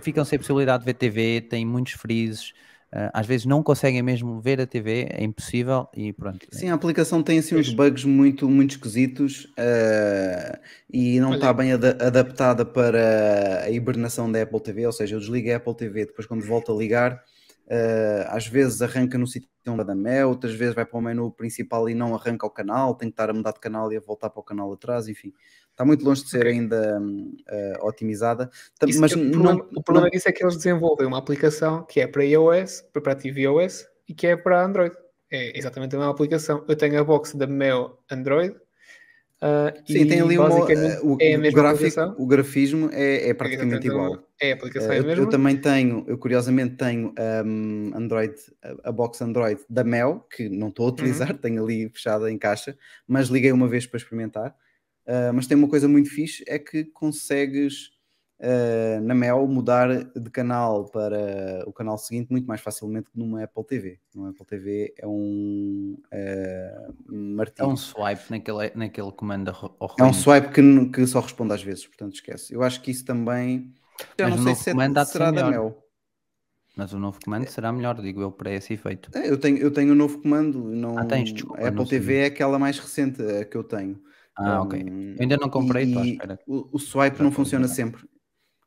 Ficam sem possibilidade de ver TV, têm muitos freezes, ah, às vezes não conseguem mesmo ver a TV, é impossível e pronto. Sim, a aplicação tem assim uns bugs muito, muito esquisitos eh, e não Olha. está bem ada- adaptada para a hibernação da Apple TV, ou seja, eu desligo a Apple TV, depois quando volto a ligar, eh, às vezes arranca no sítio da Mel, outras vezes vai para o menu principal e não arranca o canal, tem que estar a mudar de canal e a voltar para o canal atrás, enfim. Está muito longe de ser ainda eh, otimizada, Isso- mas o não, problema, o problema não- disso é que eles desenvolvem uma aplicação que é para iOS, para tvOS e que é para Android. É exatamente a mesma aplicação. Eu tenho a box da Mel Android. ah, Sim, e tem ali uma, eh, o, é o gráfico, o grafismo é, é praticamente Exatamente, igual. É a aplicação é a eu, mesma. eu também tenho, eu curiosamente tenho um, Android, a- a box Android da Mel, que não Uhum. estou a utilizar, tenho ali fechada em caixa, mas liguei uma vez para experimentar. Uh, mas tem uma coisa muito fixe, é que consegues uh, na Mel mudar de canal para o canal seguinte muito mais facilmente que numa Apple TV. Numa Apple TV é um uh, É martírio. um swipe naquele, naquele comando ao É um swipe que, que só responde às vezes, portanto esquece. Eu acho que isso também. Já Mas não o sei se é- será da. Mel. Mas o novo comando será melhor, digo eu, para esse efeito. É, eu tenho, eu tenho um novo comando. Não, Ah, tens, desculpa, a Apple TV é aquela mais recente que eu tenho. Ah, ok. Eu ainda não comprei, estou à e espera. O, o swipe Já não funciona ver. sempre.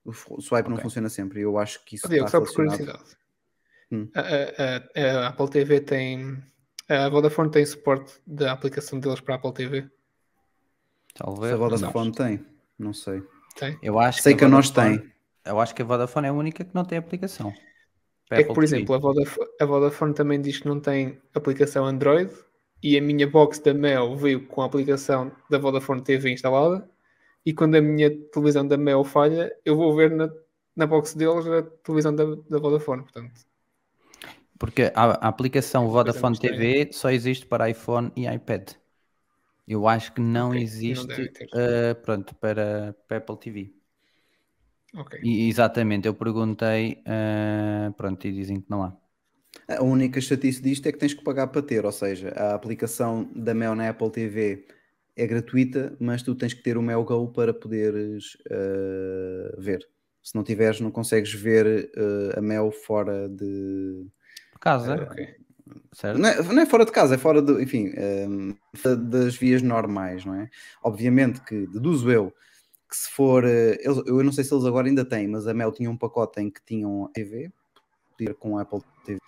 O, swipe não Ok. funciona sempre. Eu acho que isso Diego, está só por curiosidade. Hum. A, a- a- Apple TV tem. A Vodafone tem suporte da aplicação deles para a Apple TV? Talvez. Se a não Vodafone sei. tem, não sei. Tem? Eu acho Sei que a nós tem. Eu acho que a Vodafone é a única que não tem aplicação. É que, por TV. exemplo, a Vodafone, a Vodafone também diz que não tem aplicação Android e a minha box da Mel veio com a aplicação da Vodafone TV instalada e quando a minha televisão da Mel falha, eu vou ver na, na box deles a televisão da, da Vodafone. Portanto, Porque a, a aplicação Vodafone. TV só existe para iPhone e iPad. Eu acho que não Ok, não existe deve ter. eh, pronto, para, para Apple TV. ok. E, exatamente, eu perguntei, eh, pronto, e dizem que não há. A única chatice disto é que tens que pagar para ter, ou seja, a aplicação da Mel na Apple TV é gratuita, mas tu tens que ter o Mel Go para poderes eh, ver. Se não tiveres, não consegues ver eh, a Mel fora de. Casa, ok. certo? Não é, não é fora de casa, é fora de, enfim, da- das vias normais, não é? Obviamente que deduzo eu que se for, eles- eu não sei se eles agora ainda têm, mas a Mel tinha um pacote em que tinham TV, podia ir com a Apple TV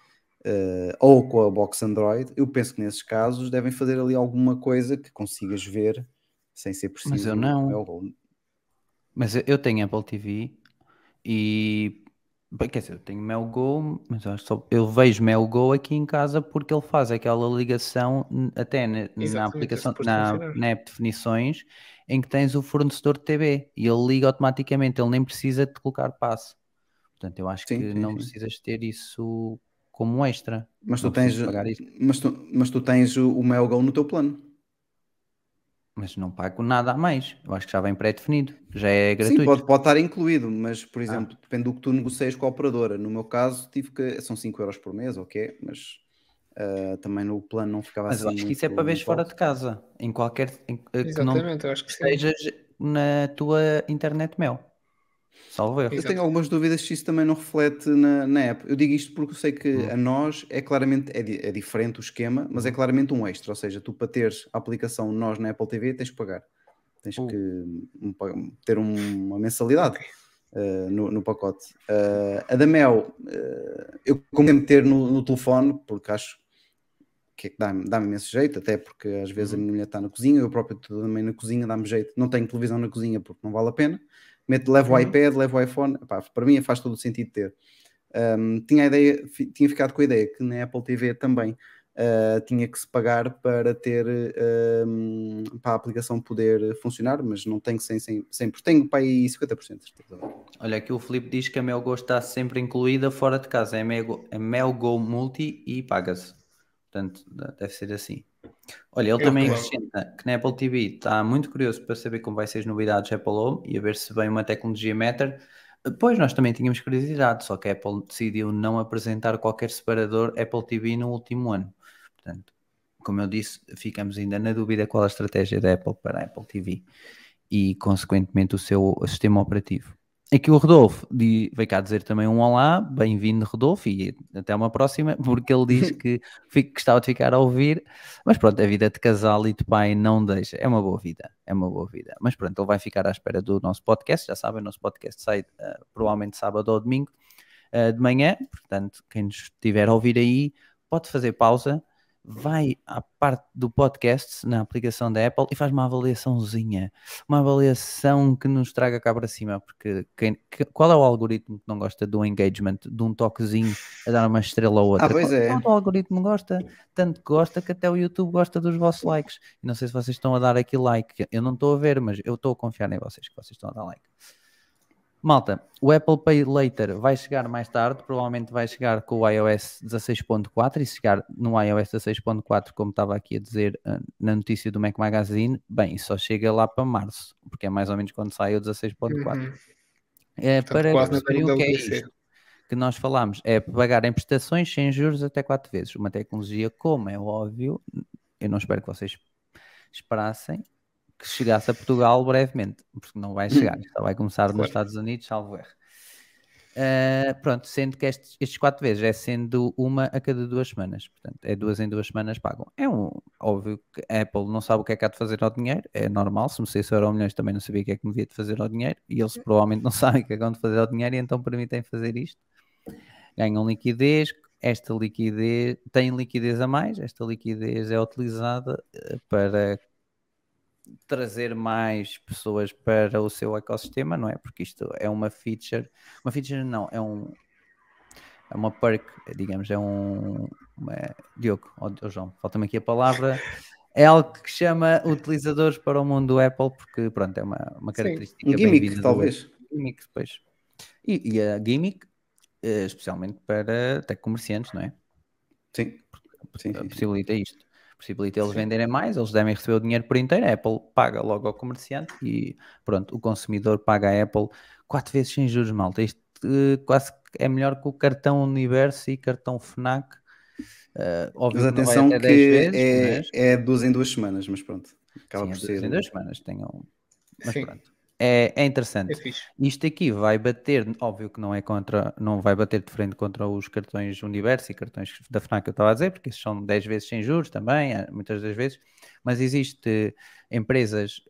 eh, ou com a box Android. Eu penso que nesses casos devem fazer ali alguma coisa que consigas ver sem ser preciso. eu não. Mas eu- tenho Apple TV e bem, quer dizer, eu tenho Mel Go, mas eu, só, eu vejo Mel Go aqui em casa porque ele faz aquela ligação até na, na aplicação, na, na app definições, em que tens o fornecedor de TV e ele liga automaticamente, ele nem precisa de colocar passe. Portanto, eu acho Sim, que sim, não sim. precisas ter isso como um extra. Mas tu, tens, mas, tu, mas tu tens o o Mel Go no teu plano. Mas não pago nada a mais. Eu acho que já vem pré-definido, já é gratuito. Sim, pode, pode estar incluído, mas, Ah. por exemplo, depende do que tu negocias com a operadora. No meu caso, tive que. São 5 euros por mês, ok, mas ah, também no plano não ficava Mas assim. eu acho que isso é para veres fora de casa, em qualquer em- eh, que não Exatamente, eu acho que sim. estejas na tua internet Mel. Salvo erro. Eu tenho algumas dúvidas se isso também não reflete na, na app. Eu digo isto porque eu sei que Hum. a nós é claramente é, di- é diferente o esquema, mas é Uhum. claramente um extra. Ou seja, tu para teres a aplicação nós na Apple TV tens que pagar. Tens Uh. que ter um- uma mensalidade. Ok. uh, no, no pacote. Uh, a da Mel, uh, eu comecei a meter no, no telefone porque acho que é que dá-me dá imenso jeito, até porque às vezes a minha mulher está na cozinha, eu próprio também na cozinha, dá-me jeito. Não tenho televisão na cozinha porque não vale a pena. Meto, levo o Uhum. iPad, levo o iPhone, Epá, para mim faz todo o sentido ter. Um, tinha, a ideia, tinha ficado com a ideia que na Apple TV também uh, tinha que se pagar para ter um, para a aplicação poder funcionar, mas não tenho 100%, 100%, 100 tenho para aí 50%. Olha, aqui o Filipe diz que a Melgo está sempre incluída fora de casa, é Melgo, é Melgo Multi e paga-se. Portanto, deve ser assim. Olha, ele Eu também claro. acrescenta que na Apple TV está muito curioso para saber como vai ser as novidades Apple Home e a ver se vem uma tecnologia Matter. Pois nós também tínhamos curiosidade, só que a Apple decidiu não apresentar qualquer separador Apple TV no último ano. Portanto, como eu disse, ficamos ainda na dúvida qual a estratégia da Apple para a Apple TV e, consequentemente, o seu sistema operativo. Aqui o Rodolfo veio cá dizer também um olá, bem-vindo Rodolfo e até uma próxima, porque ele diz que gostava de ficar a ouvir, mas pronto, a vida de casal e de pai não deixa, é uma boa vida, é uma boa vida. Mas pronto, ele vai ficar à espera do nosso podcast, já sabem, o nosso podcast sai eh, provavelmente sábado ou domingo eh, de manhã, portanto, quem nos estiver a ouvir aí, pode fazer pausa, vai à parte do podcast na aplicação da Apple e faz uma avaliaçãozinha, uma avaliação que nos traga cá para cima, porque quem- que- qual é o algoritmo que não gosta do engagement, de um toquezinho a dar uma estrela ou outra? Ah, pois Qual- é. qual o algoritmo gosta, tanto que gosta que até o YouTube gosta dos vossos likes. E não sei se vocês estão a dar aqui like, eu não estou a ver, mas eu estou a confiar em vocês que vocês estão a dar like. Malta, o Apple Pay Later vai chegar mais tarde, provavelmente vai chegar com o iOS 16.4 e se chegar no iOS 16.4, como estava aqui a dizer ah, na notícia do Mac Magazine, bem, só chega lá para março, porque é mais ou menos quando sai o 16.4. Uhum. É, Portanto, para o que é isto que nós falámos, é pagar em prestações sem juros até 4 vezes. Uma tecnologia, como é óbvio, eu não espero que vocês esperassem que chegasse a Portugal brevemente, porque não vai chegar, só vai começar nos Claro. Estados Unidos, salvo erro. Uh, pronto, sendo que estes, estes quatro vezes é sendo uma a cada duas semanas, portanto, é duas em duas semanas pagam. É um óbvio que a Apple não sabe o que é que há de fazer ao dinheiro, é normal. Se me saísse euro milhões também não sabia o que é que me devia de fazer ao dinheiro, e eles provavelmente não sabem o que é que vão de fazer ao dinheiro, e então permitem fazer isto. Ganham liquidez, esta liquidez tem liquidez a mais, esta liquidez é utilizada eh, para trazer mais pessoas para o seu ecossistema, não é? Porque isto é uma feature, uma feature não, é um é uma perk, digamos, é um uma, Diogo, ó João, falta-me aqui a palavra, é algo que chama utilizadores para o mundo do Apple, porque pronto, é uma, uma Sim, característica Um gimmick, talvez. gimmick depois. E, e a gimmick, eh, especialmente para até comerciantes, não é? Sim. Sim, sim, sim. possibilita isto. Possibilita eles venderem mais, eles devem receber o dinheiro por inteiro, a Apple paga logo ao comerciante e pronto, o consumidor paga a Apple quatro vezes sem juros, malta. Isto eh, quase que é melhor que o cartão Universo e cartão FNAC. Eh, óbvio Mas que não vai atenção até que 10 vezes, é, mas é duas em duas semanas, mas pronto. Acaba sim, por é ser. duas- em duas semanas tenham. Mas Sim. pronto. É, é interessante. É. Isto aqui vai bater, óbvio que não é contra, não vai bater de frente contra os cartões Universo e cartões da FNAC que eu estava a dizer, porque esses são 10 vezes sem juros também, eh, muitas das vezes, mas existe empresas,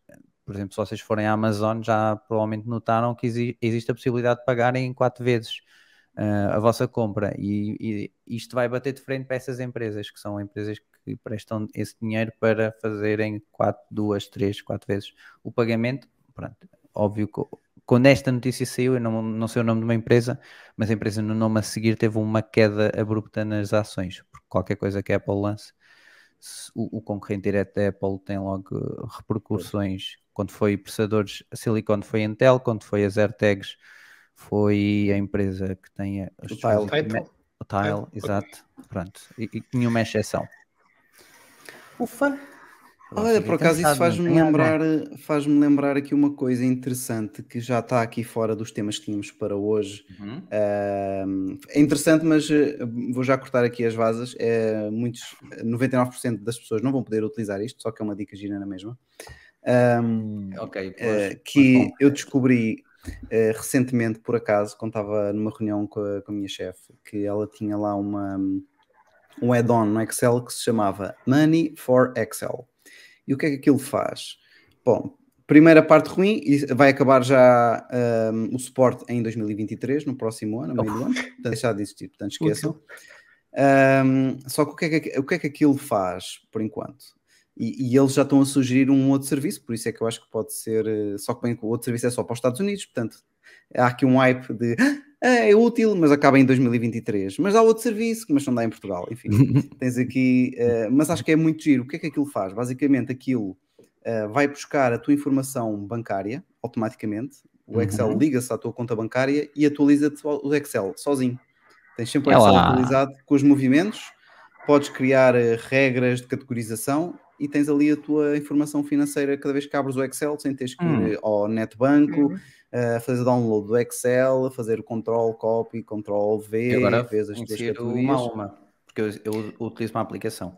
por exemplo, se vocês forem à Amazon, já provavelmente notaram que exi- existe a possibilidade de pagarem em 4 vezes eh, a vossa compra e, e isto vai bater de frente para essas empresas, que são empresas que prestam esse dinheiro para fazerem 4, 2, 3, 4 vezes o pagamento. Pronto, óbvio que quando esta notícia saiu, eu não, não sei o nome de uma empresa, mas a empresa no nome a seguir teve uma queda abrupta nas ações, porque qualquer coisa que a Apple lance, se o, o concorrente direto da Apple tem logo repercussões. Quando foi processadores a Silicon foi a Intel, quando foi as AirTags foi a empresa que tem a- os O Tile. Title. o Tile, Tile, exato. Pronto, e, e nenhuma exceção. Ufa! Olha, por acaso isso faz-me lembrar, faz-me lembrar aqui uma coisa interessante que já está aqui fora dos temas que tínhamos para hoje. Uhum. Ahm, é interessante, mas eh, vou já cortar aqui as vasas. É, muitos, 99% das pessoas não vão poder utilizar isto, só que é uma dica gira na mesma. Ahm, Ok, pois, eh, pois que bom. eu descobri eh, recentemente, por acaso, quando estava numa reunião com a, com a minha chefe, que ela tinha lá uma, um add-on no Excel que se chamava Money for Excel. E o que é que aquilo faz? Bom, primeira parte ruim, e vai acabar já um, o suporte em 2023, no próximo ano, no meio do ano, portanto, deixar de existir, portanto esqueçam. Um, só que o que, é que o que é que aquilo faz, por enquanto? E, e eles já estão a sugerir um outro serviço, por isso é que eu acho que pode ser, eh, só que bem que o outro serviço é só para os Estados Unidos, portanto há aqui um hype de "Ah, é, é útil, mas acaba em 2023. Mas há outro serviço, mas não dá em Portugal. Enfim, tens aqui. eh, mas acho que é muito giro. O que é que aquilo faz? Basicamente, aquilo eh, vai buscar a tua informação bancária automaticamente. O Excel Uhum. liga-se à tua conta bancária e atualiza-te o Excel sozinho. Tens sempre o É Excel lá. atualizado com os movimentos, podes criar eh, regras de categorização e tens ali a tua informação financeira cada vez que abres o Excel, sem teres que Hum. ir ao netbanco, Uhum. a fazer download do Excel, fazer o control copy, control V, E agora vês as tuas categorias. uma a uma, porque eu, eu utilizo uma aplicação.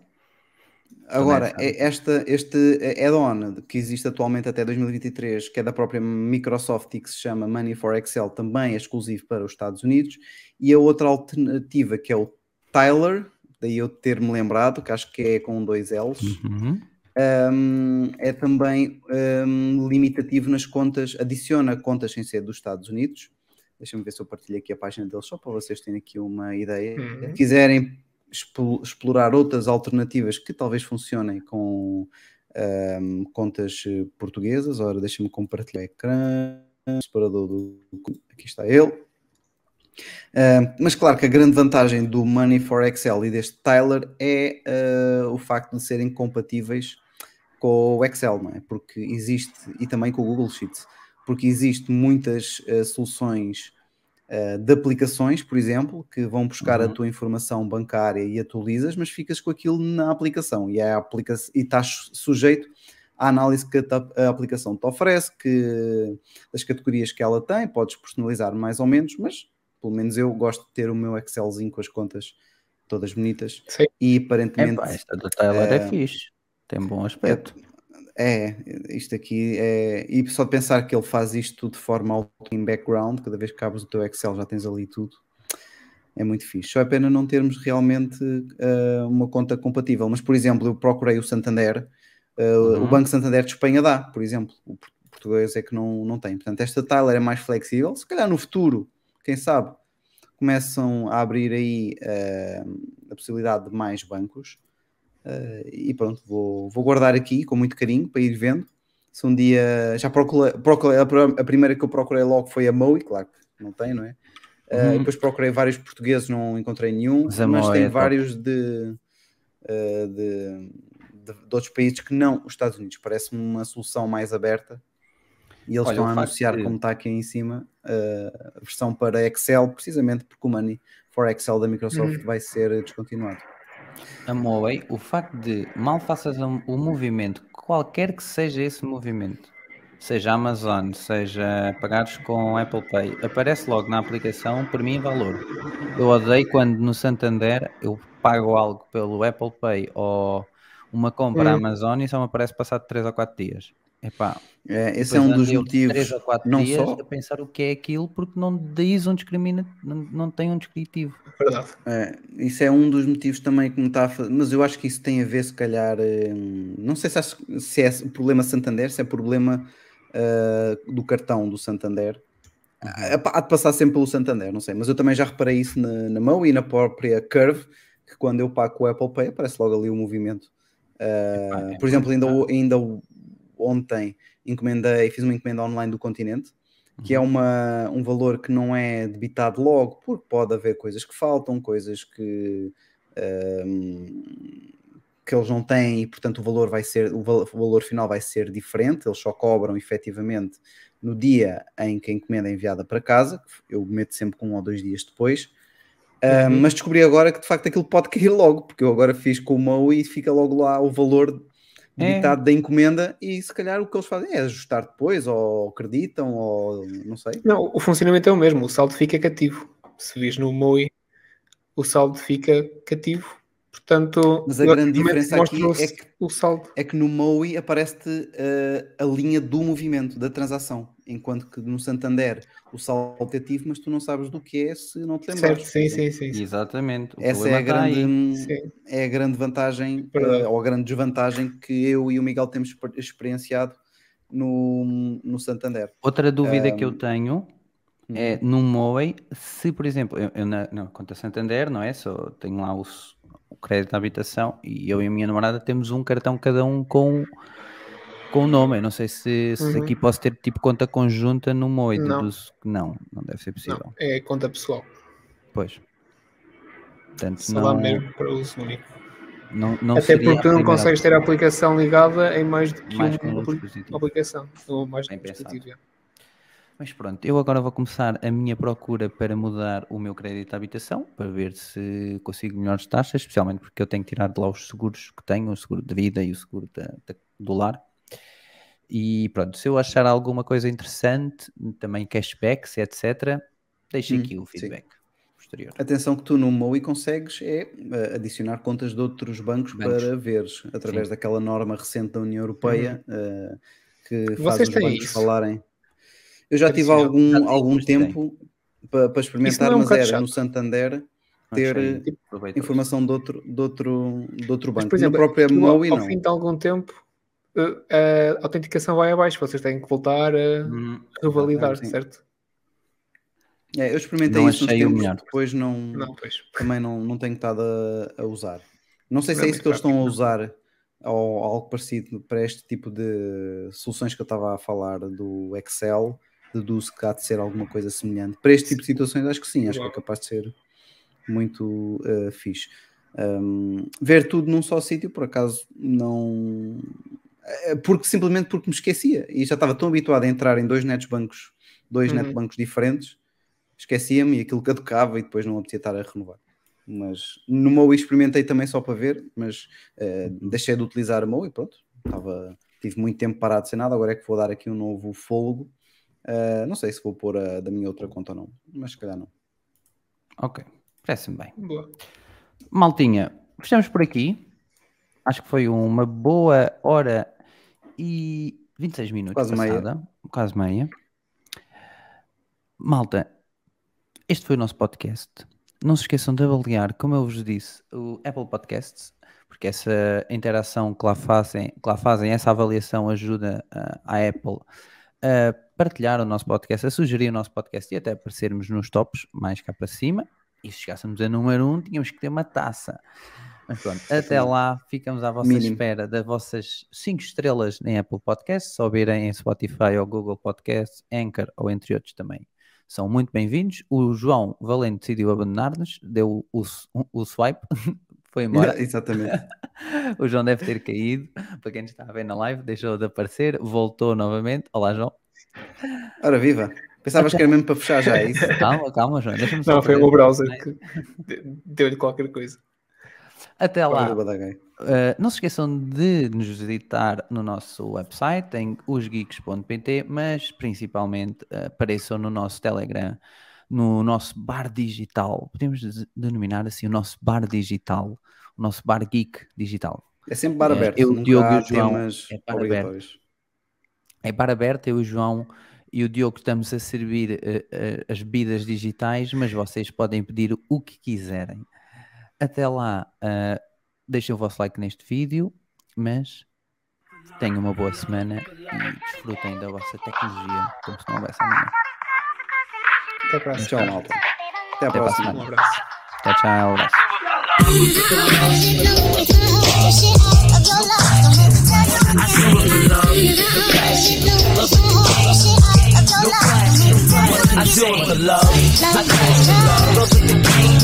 Agora, é esta, este add-on que existe atualmente até 2023, que é da própria Microsoft e que se chama Money for Excel, também é exclusivo para os Estados Unidos. E a outra alternativa, que é o Tyler, daí eu ter-me lembrado, que acho que é com dois L's, Uhum. um, é também um, limitativo nas contas, adiciona contas sem ser dos Estados Unidos. Deixa-me ver se eu partilho aqui a página deles, só para vocês terem aqui uma ideia. Uhum. Se quiserem explorar outras alternativas que talvez funcionem com um, contas eh, portuguesas, ora, deixa-me compartilhar o ecrã, separador do. Aqui está ele. Uh, mas claro que a grande vantagem do Money for Excel e deste Tyler é uh, o facto de serem compatíveis com o Excel, não é? Porque existe, e também com o Google Sheets, porque existe muitas uh, soluções de aplicações, por exemplo, que vão buscar a Uhum. tua informação bancária e atualizas, mas ficas com aquilo na aplicação e, é a aplica e estás sujeito à análise que a, a aplicação te oferece, que das categorias que ela tem, podes personalizar mais ou menos, mas pelo menos eu gosto de ter o meu Excelzinho com as contas todas bonitas Sim. e aparentemente Epá, esta do Tyler é eh, fixe. Tem bom aspecto. é, isto aqui é. E só de pensar que ele faz isto tudo de forma auto em background, cada vez que abres o teu Excel já tens ali tudo. É muito fixe. Só é pena não termos realmente eh, uma conta compatível. Mas, por exemplo, eu procurei o Santander, o Uhum. Banco Santander de Espanha dá, por exemplo. O por- português é que não, não tem. Portanto, esta Tyler é mais flexível. Se calhar no futuro, quem sabe, começam a abrir aí eh, a possibilidade de mais bancos. Eh, e pronto, vou, vou guardar aqui com muito carinho para ir vendo. Se um dia já procurei, procurei- a pr- a primeira que eu procurei logo foi a Moe, claro que não tem, não é? E depois procurei vários portugueses, não encontrei nenhum, Mas mas, tem é vários de, de, de, de outros países que não os Estados Unidos. Parece-me uma solução mais aberta. E eles Olha, estão a anunciar, de- como está aqui em cima, eh, a versão para Excel, precisamente porque o Money for Excel da Microsoft Uhum. vai ser descontinuado. A Moe, o facto de mal faças um- o movimento, qualquer que seja esse movimento, seja Amazon, seja pagares com Apple Pay, aparece logo na aplicação, por mim, valor. Eu odeio quando no Santander eu pago algo pelo Apple Pay ou uma compra Hum. Amazon e só me aparece passado 3 ou 4 dias. Epá, É, esse é um dos motivos. três ou quatro não dias só- a pensar o que é aquilo porque não diz um discrimina, não, não tem um descritivo. Verdade. É, isso é um dos motivos também que me está a fazer, mas eu acho que isso tem a ver, se calhar, hum, não sei se, acho- se é o problema Santander, se é problema ah, do cartão do Santander. Ah, Há de passar sempre pelo Santander, não sei, mas eu também já reparei isso na, na mão e na própria Curve, que quando eu pago com o Apple Pay aparece logo ali o movimento. Epá, é por exemplo, ainda, ainda ontem encomendei, fiz uma encomenda online do Continente, que é uma, um valor que não é debitado logo, porque pode haver coisas que faltam, coisas que, hum, que eles não têm e portanto o valor vai ser, o val- o valor final vai ser diferente, eles só cobram efetivamente no dia em que a encomenda é enviada para casa, eu meto sempre com um ou dois dias depois, Hum, Uhum. mas descobri agora que de facto aquilo pode cair logo, porque eu agora fiz com o Mo e fica logo lá o valor É. debitado da encomenda e se calhar o que eles fazem é ajustar depois, ou acreditam, ou não sei. Não, o funcionamento é o mesmo, o saldo fica cativo. Se vis no MOI, o saldo fica cativo. Portanto, Mas a grande diferença aqui é que- o saldo. É que no MOI aparece-te eh, a linha do movimento, da transação, enquanto que no Santander o saldo é ativo, mas tu não sabes do que é se não te lembras. Certo, sim, sim, sim. sim. Exatamente. O Essa é a, aí. grande, Sim. é a grande vantagem, eh, ou a grande desvantagem que eu e o Miguel temos exper- experienciado no, no Santander. Outra dúvida que eu tenho é no MOE, se por exemplo, eu, eu na, na conta Santander, não é? Só tenho lá o, s- o crédito à habitação e eu e a minha namorada temos um cartão cada um com com o nome. Eu não sei se, se Uhum. aqui posso ter tipo conta conjunta no Moi. Não. que Não, não deve ser possível. Não, é conta pessoal. Pois. Portanto, Só dá não, mesmo para uso único. não, não Até porque não primeira consegues ter a aplicação ligada em mais do que mais uma um aplicação. Ou mais um dispositivo. Mas pronto, eu agora vou começar a minha procura para mudar o meu crédito de habitação, para ver se consigo melhores taxas, especialmente porque eu tenho que tirar de lá os seguros que tenho, o seguro de vida e o seguro da- da- do lar. E pronto, se eu achar alguma coisa interessante, também cashbacks, etc., deixe Hum, aqui o sim. feedback posterior. Atenção que tu no MOI consegues é eh, adicionar contas de outros bancos, Bancos. para veres, através Sim. daquela norma recente da União Europeia eh, que faz Vocês os têm bancos isso? falarem. Eu já tive algum, algum mas tem. tempo para, para experimentar, é um mas era chato? no Santander Mas ter eh, tipo, informação de outro, de outro, de outro Mas, banco. por exemplo, na própria aquilo ao- ao não. fim de algum tempo, eh, a autenticação vai abaixo. Vocês têm que voltar a Hum, revalidar, certo? É, eu experimentei Não isso o tempos, melhor. depois não, Não, pois. também não, não tenho estado a, a usar. Não sei se é é isso que eles estão a usar ou algo parecido para este tipo de soluções que eu estava a falar do Excel. Deduzo que há de ser alguma coisa semelhante. Para este tipo de situações, acho que sim, acho que é capaz de ser muito uh, fixe. Um, ver tudo num só sítio, por acaso, não. eh, Porque simplesmente porque me esquecia e já estava tão habituado a entrar em dois netbancos, dois Uhum. netbancos diferentes, esquecia-me e aquilo caducava e depois não apetecia estar a renovar. Mas no MOI experimentei também só para ver, mas eh, deixei de utilizar o MOI e pronto. Estava, tive muito tempo parado sem nada, agora é que vou dar aqui um novo fôlego. Eh, não sei se vou pôr a da minha outra conta ou não, mas se calhar não. Ok, parece-me bem. Boa. Maltinha, fechamos por aqui. Acho que foi uma boa hora e 26 minutos Quase meia. passada. Quase meia. Malta, este foi o nosso podcast. Não se esqueçam de avaliar, como eu vos disse, o Apple Podcasts, porque essa interação que lá fazem, que lá fazem essa avaliação ajuda ah, a Apple a partilhar o nosso podcast, a sugerir o nosso podcast e até aparecermos nos tops mais cá para cima. E se chegássemos a número 1, um, tínhamos que ter uma taça. Mas pronto, até lá ficamos à vossa Mínimo. espera das vossas 5 estrelas em Apple Podcasts, se ouvirem em Spotify ou Google Podcasts, Anchor ou entre outros também. São muito bem-vindos. O João Valente decidiu abandonar-nos, deu o, o, o swipe, foi embora. Exatamente. o João deve ter caído. Para quem está a ver na live, deixou de aparecer, voltou novamente. Olá, João. Ora, viva! Pensavas que era mesmo para fechar já, é isso? Calma, calma, João. Deixa-me só Não, foi o meu browser que de- deu-lhe qualquer coisa. Até lá. Uh, não se esqueçam de nos visitar no nosso website, em osgeeks.pt, mas principalmente uh, apareçam no nosso Telegram, no nosso bar digital. Podemos denominar assim o nosso bar digital, o nosso bar geek digital. É sempre bar É, aberto, eu, nunca Diogo e o João, é bar obrigatórios. É bar aberto, eu, o João e o Diogo estamos a servir uh, uh, as bebidas digitais, mas vocês podem pedir o que quiserem. Até lá, uh, deixem o vosso like neste vídeo, mas tenham uma boa semana e desfrutem da vossa tecnologia como se não houvesse amanhã. Até para a Tchau, semana. malta. Até a próxima. Um abraço. Tchau, tchau. abraço. I do it for love, the passion, love with the game, no passion. I do it for love, the passion, love with the game,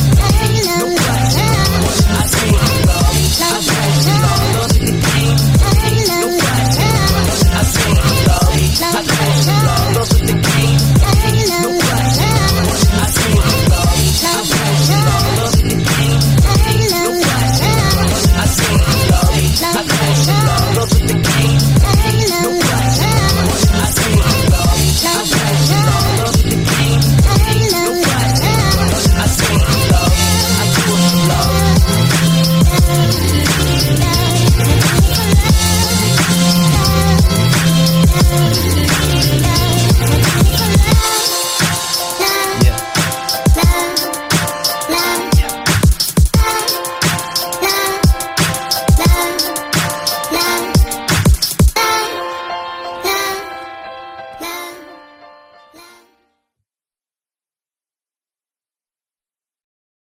no passion. I show it for love, the passion, love with the game.